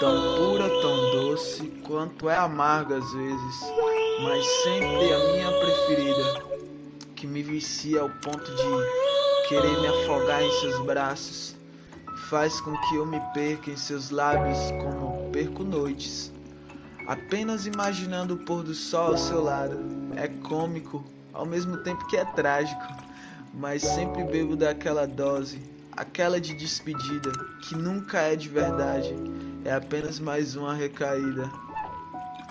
tão pura, tão doce, quanto é amarga às vezes, mas sempre a minha preferida, que me vicia ao ponto de querer me afogar em seus braços, faz com que eu me perca em seus lábios como perco noites. Apenas imaginando o pôr do sol ao seu lado, é cômico, ao mesmo tempo que é trágico, mas sempre bebo daquela dose aquela de despedida, que nunca é de verdade, é apenas mais uma recaída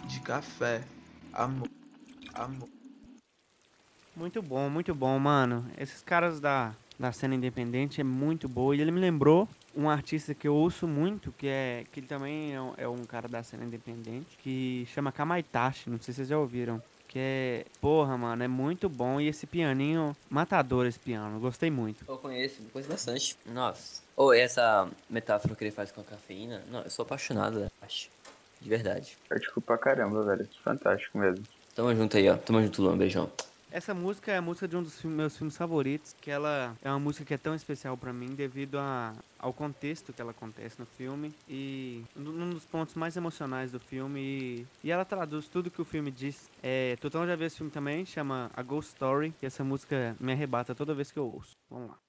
de café, amor, amor. Muito bom, muito bom, mano. Esses caras da, da cena independente é muito boa. E ele me lembrou um artista que eu ouço muito, que é que ele também é um, é um cara da cena independente, que chama Kamaitachi, não sei se vocês já ouviram. Que é, porra, mano, é muito bom. E esse pianinho, matador esse piano, gostei muito. Eu conheço, conheço bastante. Nossa. Ou essa metáfora que ele faz com a cafeína, não, eu sou apaixonado, acho. De verdade. Artigo pra caramba, velho. Fantástico mesmo. Tamo junto aí, ó. Tamo junto, Luan. Beijão. Essa música é a música de um dos meus filmes favoritos, que ela é uma música que é tão especial pra mim devido a, ao contexto que ela acontece no filme e um dos pontos mais emocionais do filme e, e ela traduz tudo que o filme diz. É, Tutão já viu esse filme também, chama A Ghost Story, e essa música me arrebata toda vez que eu ouço. Vamos lá.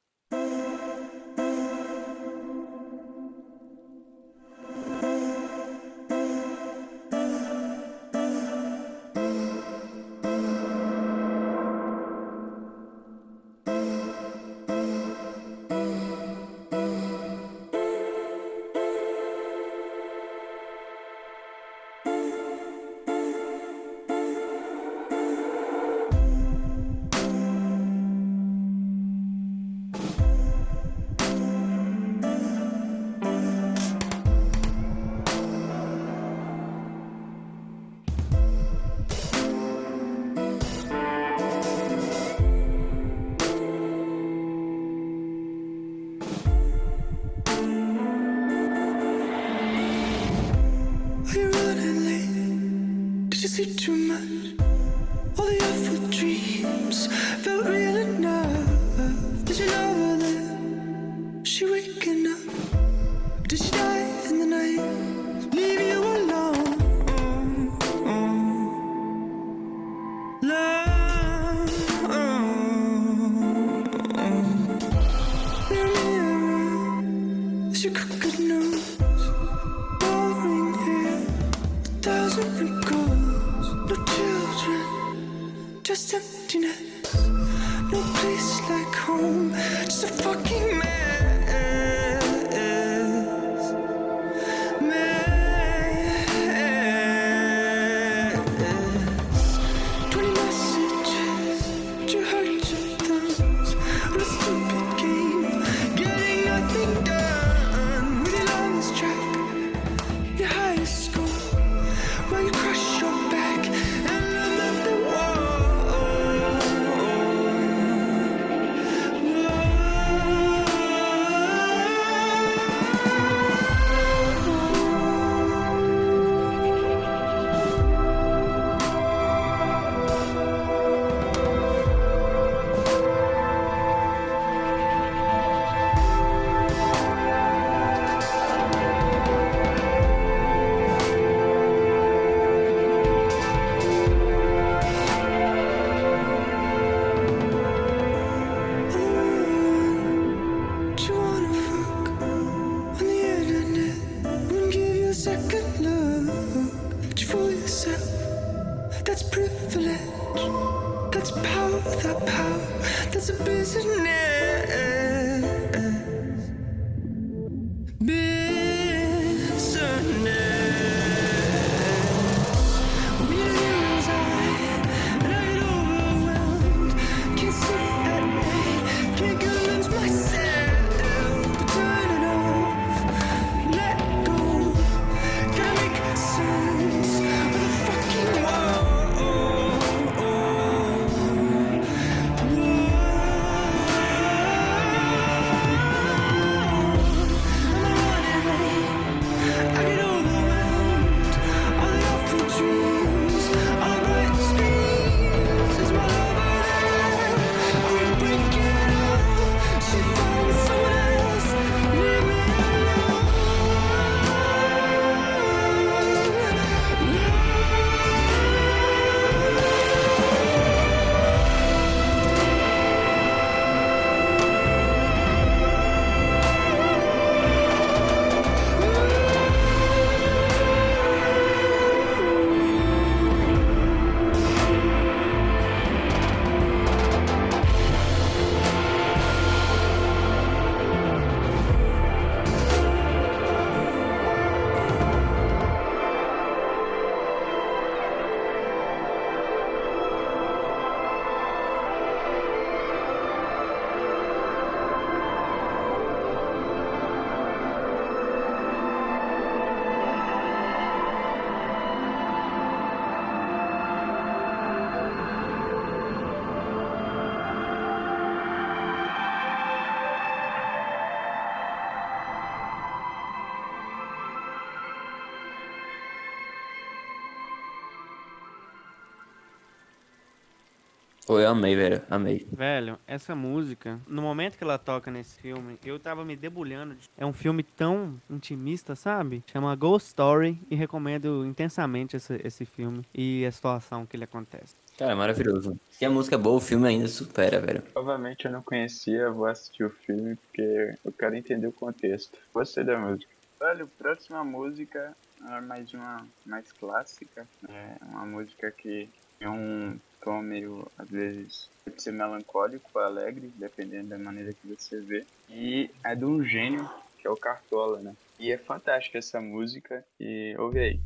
Pô, eu amei, velho. Amei. Velho, essa música, no momento que ela toca nesse filme, eu tava me debulhando. de- É um filme tão intimista, sabe? Chama Ghost Story e recomendo intensamente esse, esse filme e a situação que ele acontece. Cara, é maravilhoso. Se a música é boa, o filme ainda supera, velho. Provavelmente eu não conhecia, vou assistir o filme porque eu quero entender o contexto. Gostei da música. Velho, próxima música é mais uma mais clássica. É uma música que tem um tom meio, às vezes, pode ser melancólico ou alegre, dependendo da maneira que você vê. E é de um gênio, que é o Cartola, né? E é fantástica essa música e ouve aí.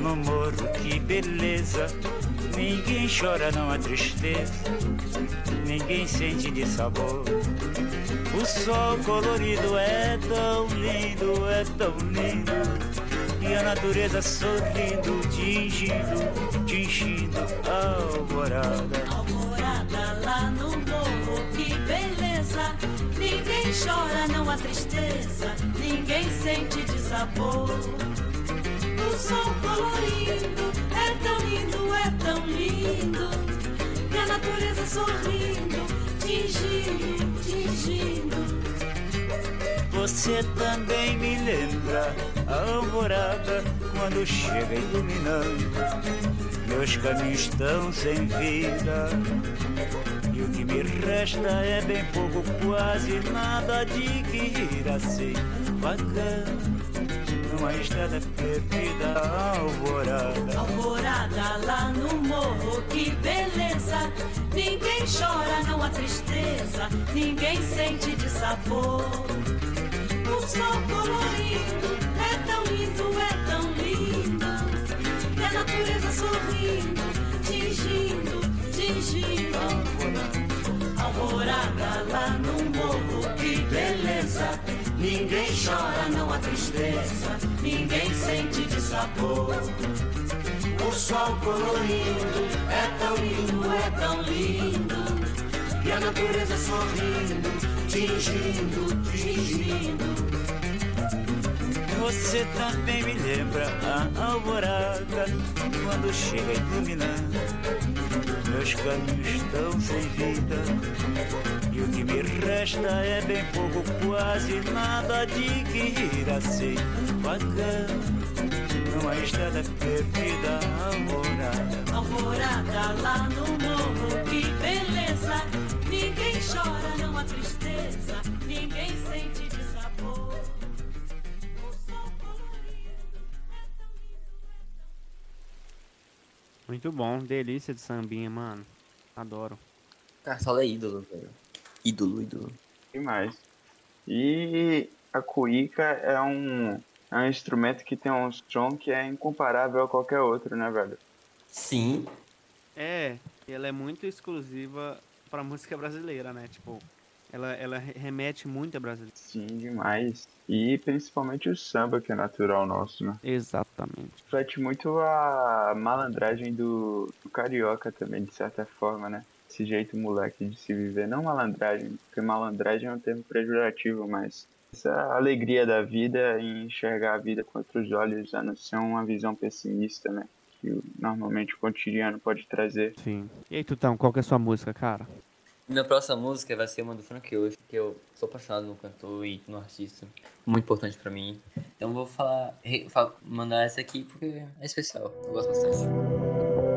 No morro, que beleza. Ninguém chora, não há tristeza. Ninguém sente de sabor. O sol colorido é tão lindo, é tão lindo. E a natureza sorrindo, tingindo, tingindo a alvorada. Alvorada lá no morro, que beleza. Ninguém chora, não há tristeza. Ninguém sente de sabor. Sol colorido é tão lindo, é tão lindo. E a natureza sorrindo, tingindo, tingindo. Você também me lembra a alvorada quando chega iluminando. Meus caminhos estão sem vida. E o que me resta é bem pouco, quase nada de que ir assim. Bacana, numa estrada perdida, alvorada. Alvorada lá no morro, que beleza. Ninguém chora, não há tristeza. Ninguém sente de sabor. O sol colorido é tão lindo, é tão lindo. E a natureza sorrindo, tingindo, tingindo. Alvorada lá no morro, que beleza. Ninguém chora, não há tristeza. Ninguém sente de sabor. O sol colorido é tão lindo, é tão lindo. E a natureza sorrindo, tingindo, tingindo. Você também me lembra a alvorada quando chega iluminando. Meus caminhos estão sem vida e o que me resta é bem pouco, quase nada de que ir assim bacana numa estrada perdida, alvorada. Alvorada lá no morro, que beleza. Ninguém chora, não há tristeza. Ninguém sente desabor. Muito bom, delícia de sambinha, mano. Adoro. Cartola é ídolo, velho. Ídolo, ídolo. Demais. E a cuíca é um, é um instrumento que tem um som que é incomparável a qualquer outro, né, velho? Sim. É, ela é muito exclusiva pra música brasileira, né? Tipo, ela, ela re- remete muito a brasileiro. Sim, demais. E principalmente o samba, que é natural nosso, né? Exatamente. Reflete muito a malandragem do, do carioca também, de certa forma, né? Esse jeito moleque de se viver. Não malandragem, porque malandragem é um termo pejorativo, mas essa alegria da vida e enxergar a vida com outros olhos, a não ser uma visão pessimista, né? Que normalmente o cotidiano pode trazer. Sim. E aí, Tutão, qual que é a sua música, cara? Minha próxima música vai ser uma do Frank Ocean, que eu sou apaixonado no cantor e no artista. Muito importante pra mim. Então vou falar, mandar essa aqui porque é especial. Eu gosto bastante.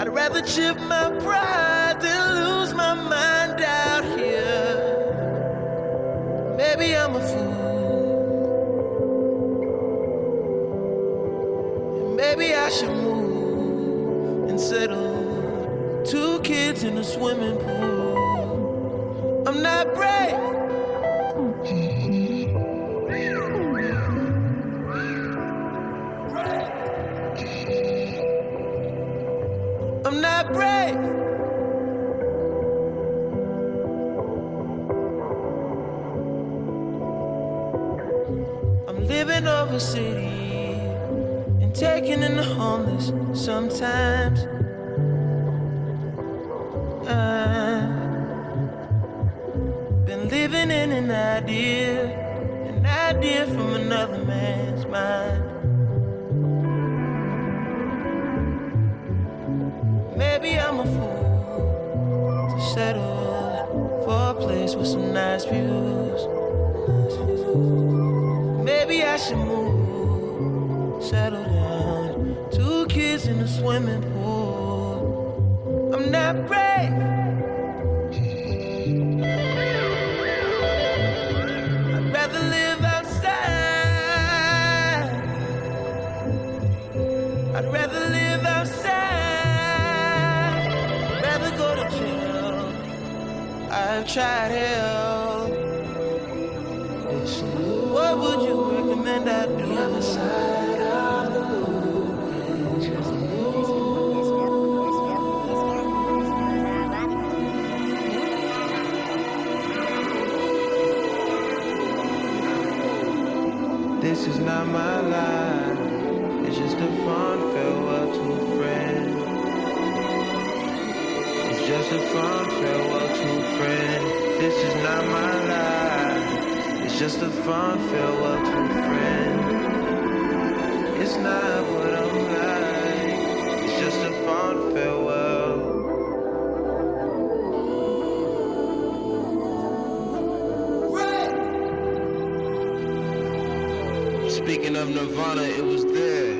I'd rather chip my pride than lose my mind out here. Maybe I'm a fool. Maybe I should move and settle. Two kids in a swimming pool. I'm not overseas and taking in the homeless sometimes. I've been living in an idea, an idea from another man's mind. Maybe I'm a fool to settle for a place with some nice views. Swimming pool. I'm not brave. I'd rather friend. This is not my life. It's just a fun farewell to a friend. It's not what I'm like. It's just a fun farewell. Speaking of Nirvana, it was there.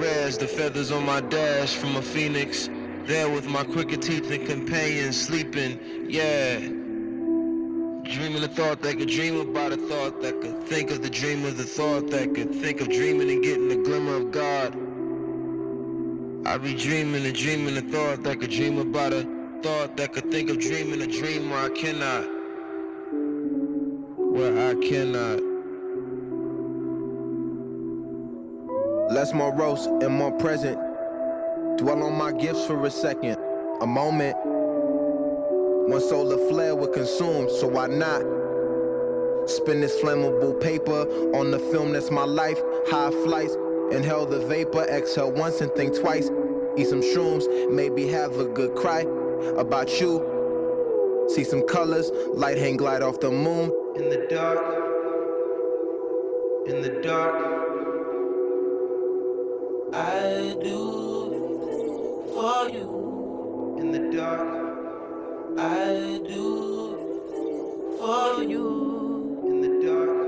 Rare as the feathers on my dash from a phoenix. There with my crooked teeth and companions sleeping, yeah. dreaming a thought that could dream about a thought that could think of the dream of the thought that could think of dreaming and getting the glimmer of God. I be dreaming and dreaming a thought that could dream about a thought that could think of dreaming a dream where I cannot. Where I cannot. Less morose and more present. Dwell on my gifts for a second. A moment. One solar flare would consume, so why not? Spin this flammable paper on the film that's my life. High flights, inhale the vapor, exhale once and think twice. Eat some shrooms, maybe have a good cry about you. See some colors, light hang glide off the moon. In the dark, in the dark. I do for you in the dark. I do for you in the dark.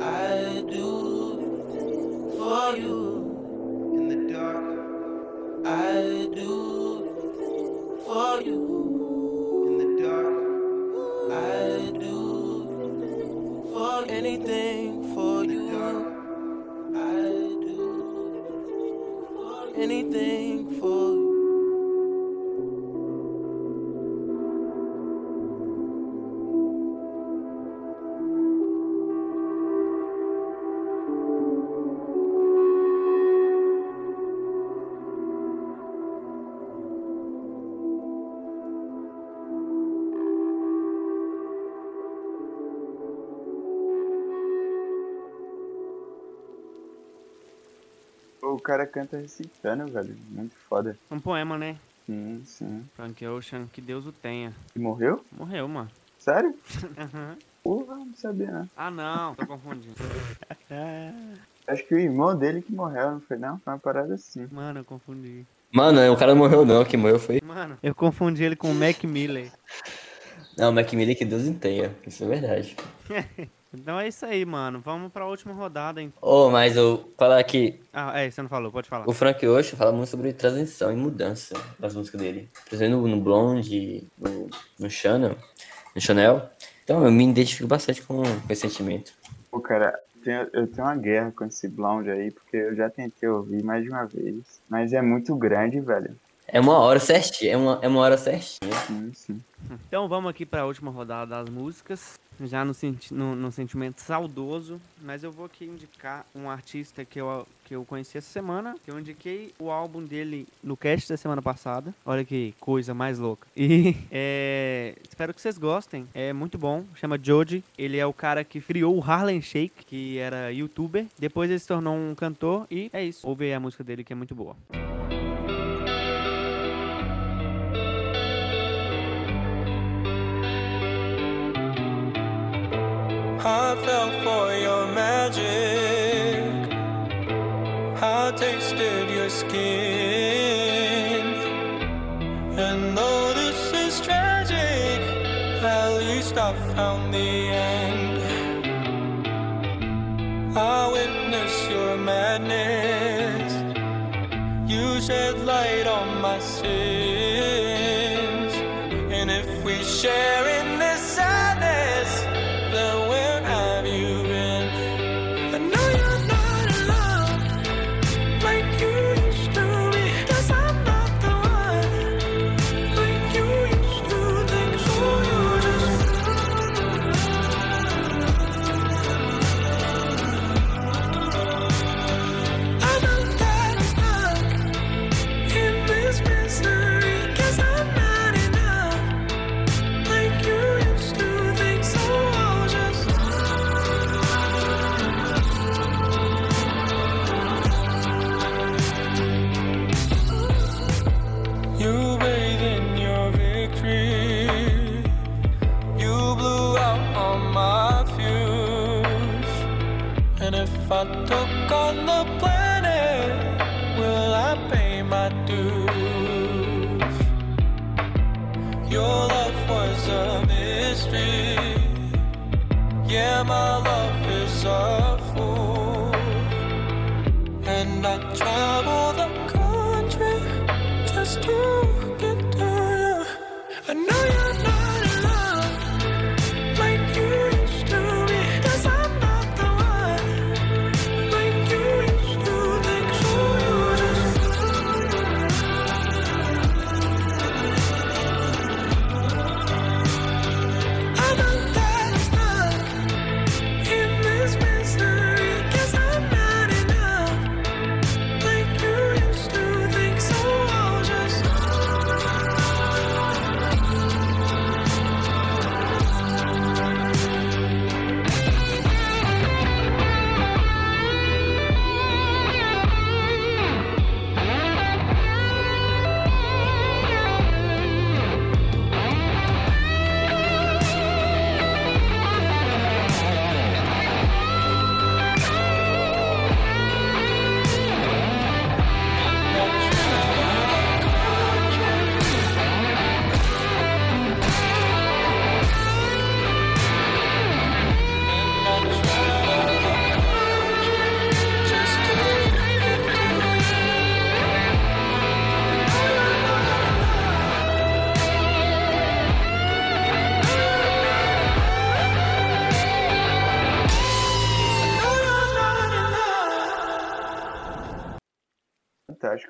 I do for you in the dark. I do for you in the dark. I do for anything for you. I do anything cara canta recitando, velho. Muito foda. Um poema, né? Sim, sim. Frank Ocean, que Deus o tenha. E morreu? Morreu, mano. Sério? Aham. Porra, não sabia não. Ah, não, tô confundindo. Acho que o irmão dele que morreu, não foi não? Foi uma parada assim. Mano, eu confundi. Mano, o cara não morreu não, quem morreu foi... Mano, eu confundi ele com o Mac Miller. Não, o Mac Miller que Deus tenha, isso é verdade. então é isso aí, mano. Vamos pra última rodada, hein? Oh, mas eu falar que Ah, é, você não falou, pode falar. o Frank Ocean fala muito sobre transição e mudança das músicas dele. Por exemplo, no Blonde, no, no Chanel, no Chanel. Então eu me identifico bastante com, com esse sentimento. Pô, cara, tenho- eu tenho uma guerra com esse Blonde aí, porque eu já tentei ouvir mais de uma vez. Mas é muito grande, velho. É uma hora certinha, é uma, é uma hora certinha. Sim, sim. Então vamos aqui pra última rodada das músicas. Já no, senti no, no sentimento saudoso. Mas eu vou aqui indicar um artista que eu, que eu conheci essa semana. Que eu indiquei o álbum dele no cast da semana passada. Olha que coisa mais louca. E é, espero que vocês gostem. É muito bom. Chama Joji. Ele é o cara que criou o Harlem Shake, que era youtuber. Depois ele se tornou um cantor. E é isso. Ouve aí a música dele que é muito boa. I skin. And though this is tragic, at least I found the end. I witnessed your madness. You shed light on my sins. And if we share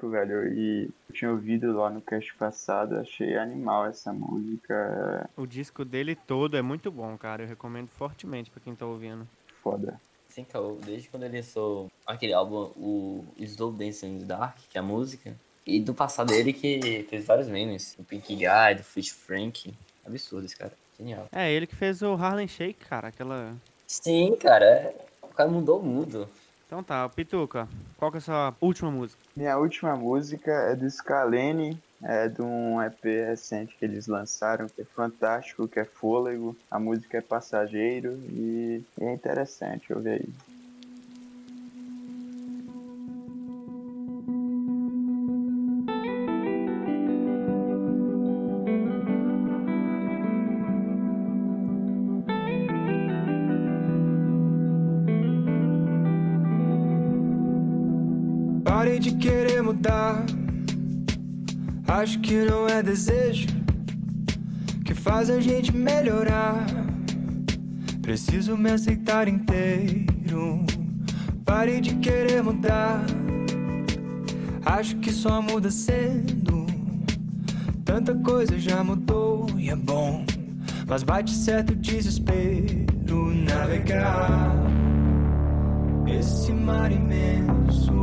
velho. E eu tinha ouvido lá no cast passado, achei animal essa música. O disco dele todo é muito bom, cara. Eu recomendo fortemente pra quem tá ouvindo. Foda. Sim, cara, desde quando ele lançou aquele álbum, o Slow Dance in the Dark, que é a música, e do passado ele que fez vários memes, o Pink Guy, do Fish Frank, absurdo esse cara, genial. É, ele que fez o Harlem Shake, cara, aquela... Sim, cara, é- o cara mudou o mundo. Então tá, Pituca, qual que é a sua última música? Minha última música é do Scalene, é de um EP recente que eles lançaram, que é fantástico, que é Fôlego. A música é Passageiro e é interessante, eu ver aí. Acho que não é desejo que faz a gente melhorar. Preciso me aceitar inteiro. Parei de querer mudar. Acho que só muda sendo. Tanta coisa já mudou e é bom. Mas bate certo desespero navegar esse mar imenso.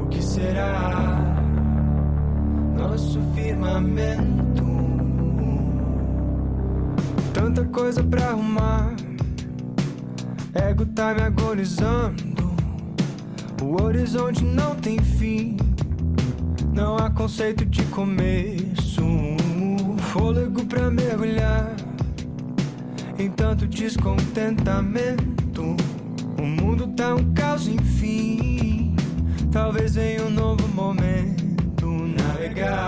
O que será nosso firmamento? Tanta coisa pra arrumar. Ego tá me agonizando. O horizonte não tem fim. Não há conceito de começo. Fôlego pra mergulhar em tanto descontentamento. O mundo tá um caos, enfim. Talvez venha um novo momento. Navegar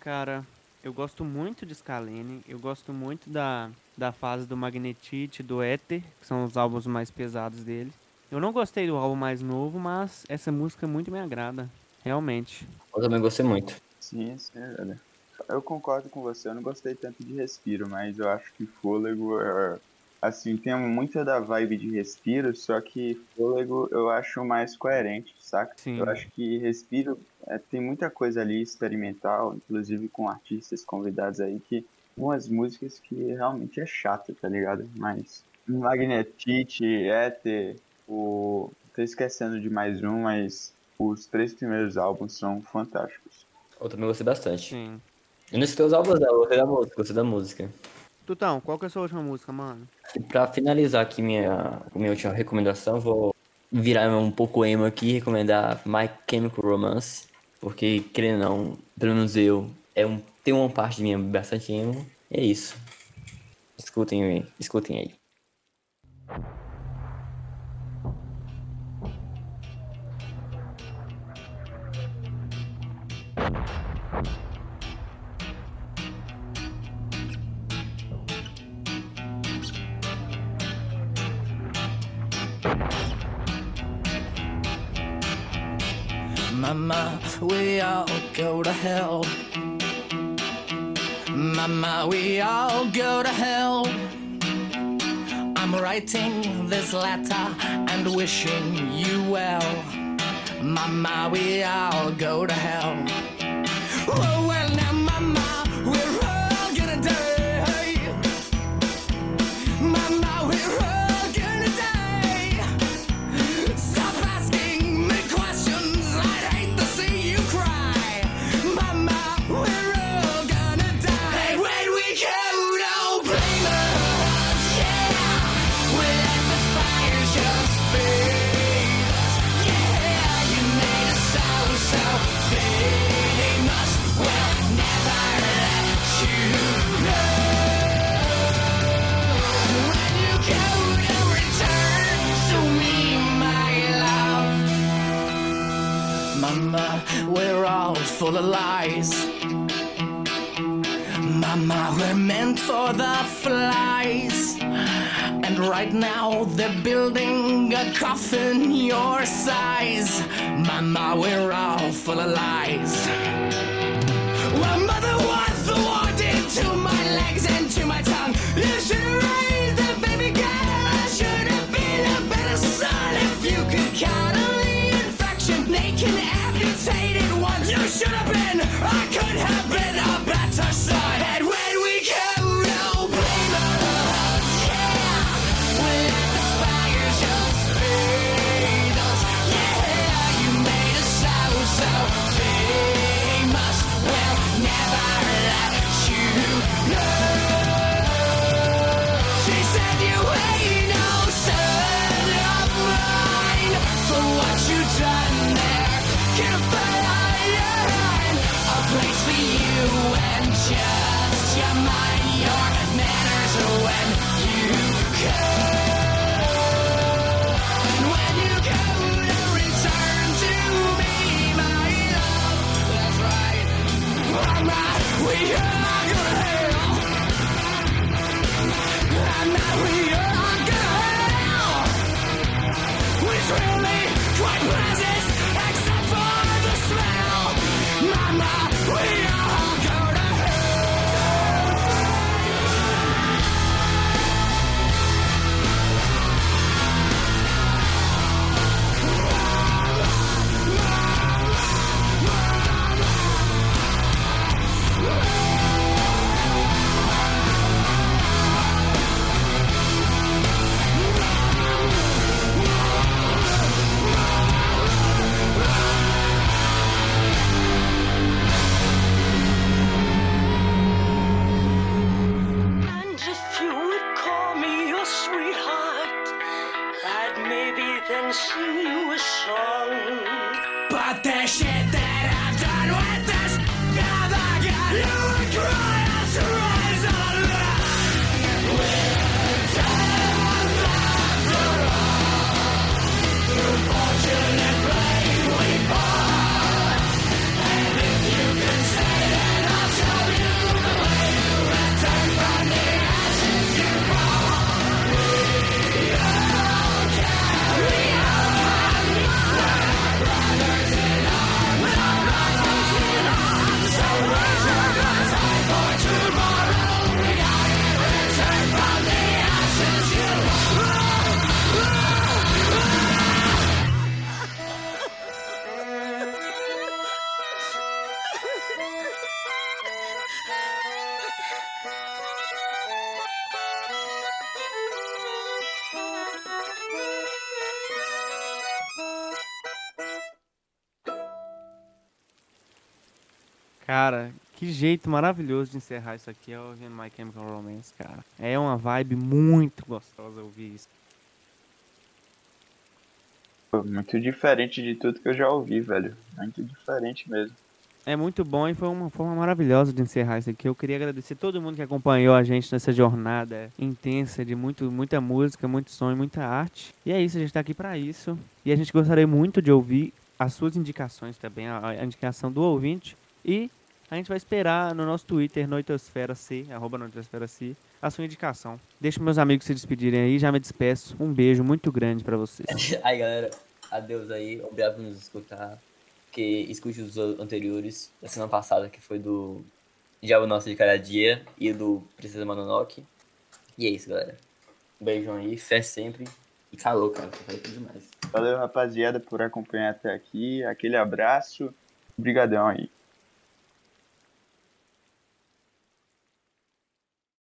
cara, eu gosto muito de Scalene, eu gosto muito da, da fase do Magnetite, do Ether, que são os álbuns mais pesados dele. Eu não gostei do álbum mais novo, mas essa música muito me agrada, realmente. Eu também gostei muito. Sim, sim, velho. Eu concordo com você, eu não gostei tanto de respiro, mas eu acho que fôlego é, assim, tem muita da vibe de respiro, só que fôlego eu acho mais coerente, saca? Sim. Eu acho que respiro é, tem muita coisa ali experimental, inclusive com artistas convidados aí que umas músicas que realmente é chata, tá ligado? Mas Magnetite, Ether, o tô esquecendo de mais um, mas os três primeiros álbuns são fantásticos. Eu também gostei bastante. Sim. Eu não escutei os álbuns, não, eu gostei da música, gostei da música. Tutão, qual que é a sua última música, mano? Pra finalizar aqui minha, minha última recomendação, vou virar um pouco emo aqui e recomendar My Chemical Romance. Porque, querendo ou não, pelo menos eu, é um, tem uma parte de mim bastante emo. E é isso. Escutem aí, escutem aí. thank Mama, we all go to hell. Mama, we all go to hell. I'm writing this letter and wishing you well. Mama, we all go to hell. Whoa! Full of lies. Mama, we're meant for the flies. And right now they're building a coffin your size. Mama, we're all full of lies. Well, mother was the war did to my legs and to my tongue. You should have raised a baby girl. I should have been a better son if you could count on the infection. Naked, amputated should have been. I could have been Cara, que jeito maravilhoso de encerrar isso aqui é ouvindo My Chemical Romance, cara. É uma vibe muito gostosa ouvir isso. Muito diferente de tudo que eu já ouvi, velho. Muito diferente mesmo. É muito bom e foi uma forma maravilhosa de encerrar isso aqui. Eu queria agradecer todo mundo que acompanhou a gente nessa jornada intensa de muito, muita música, muito som e muita arte. E é isso, a gente tá aqui pra isso. E a gente gostaria muito de ouvir as suas indicações também, a, a indicação do ouvinte. E a gente vai esperar no nosso Twitter, Noitosfera C, arroba Noitosfera C, a sua indicação. Deixa meus amigos se despedirem aí, já me despeço. Um beijo muito grande pra vocês. Aí, galera, adeus aí. Obrigado por nos escutar. que escute os anteriores da semana passada, que foi do Diabo Nosso de Cada Dia e do Princesa Mononoke. E é isso, galera. Um beijão aí, fé sempre. E calor, cara, foi demais. Valeu, rapaziada, por acompanhar até aqui. Aquele abraço. Obrigadão aí.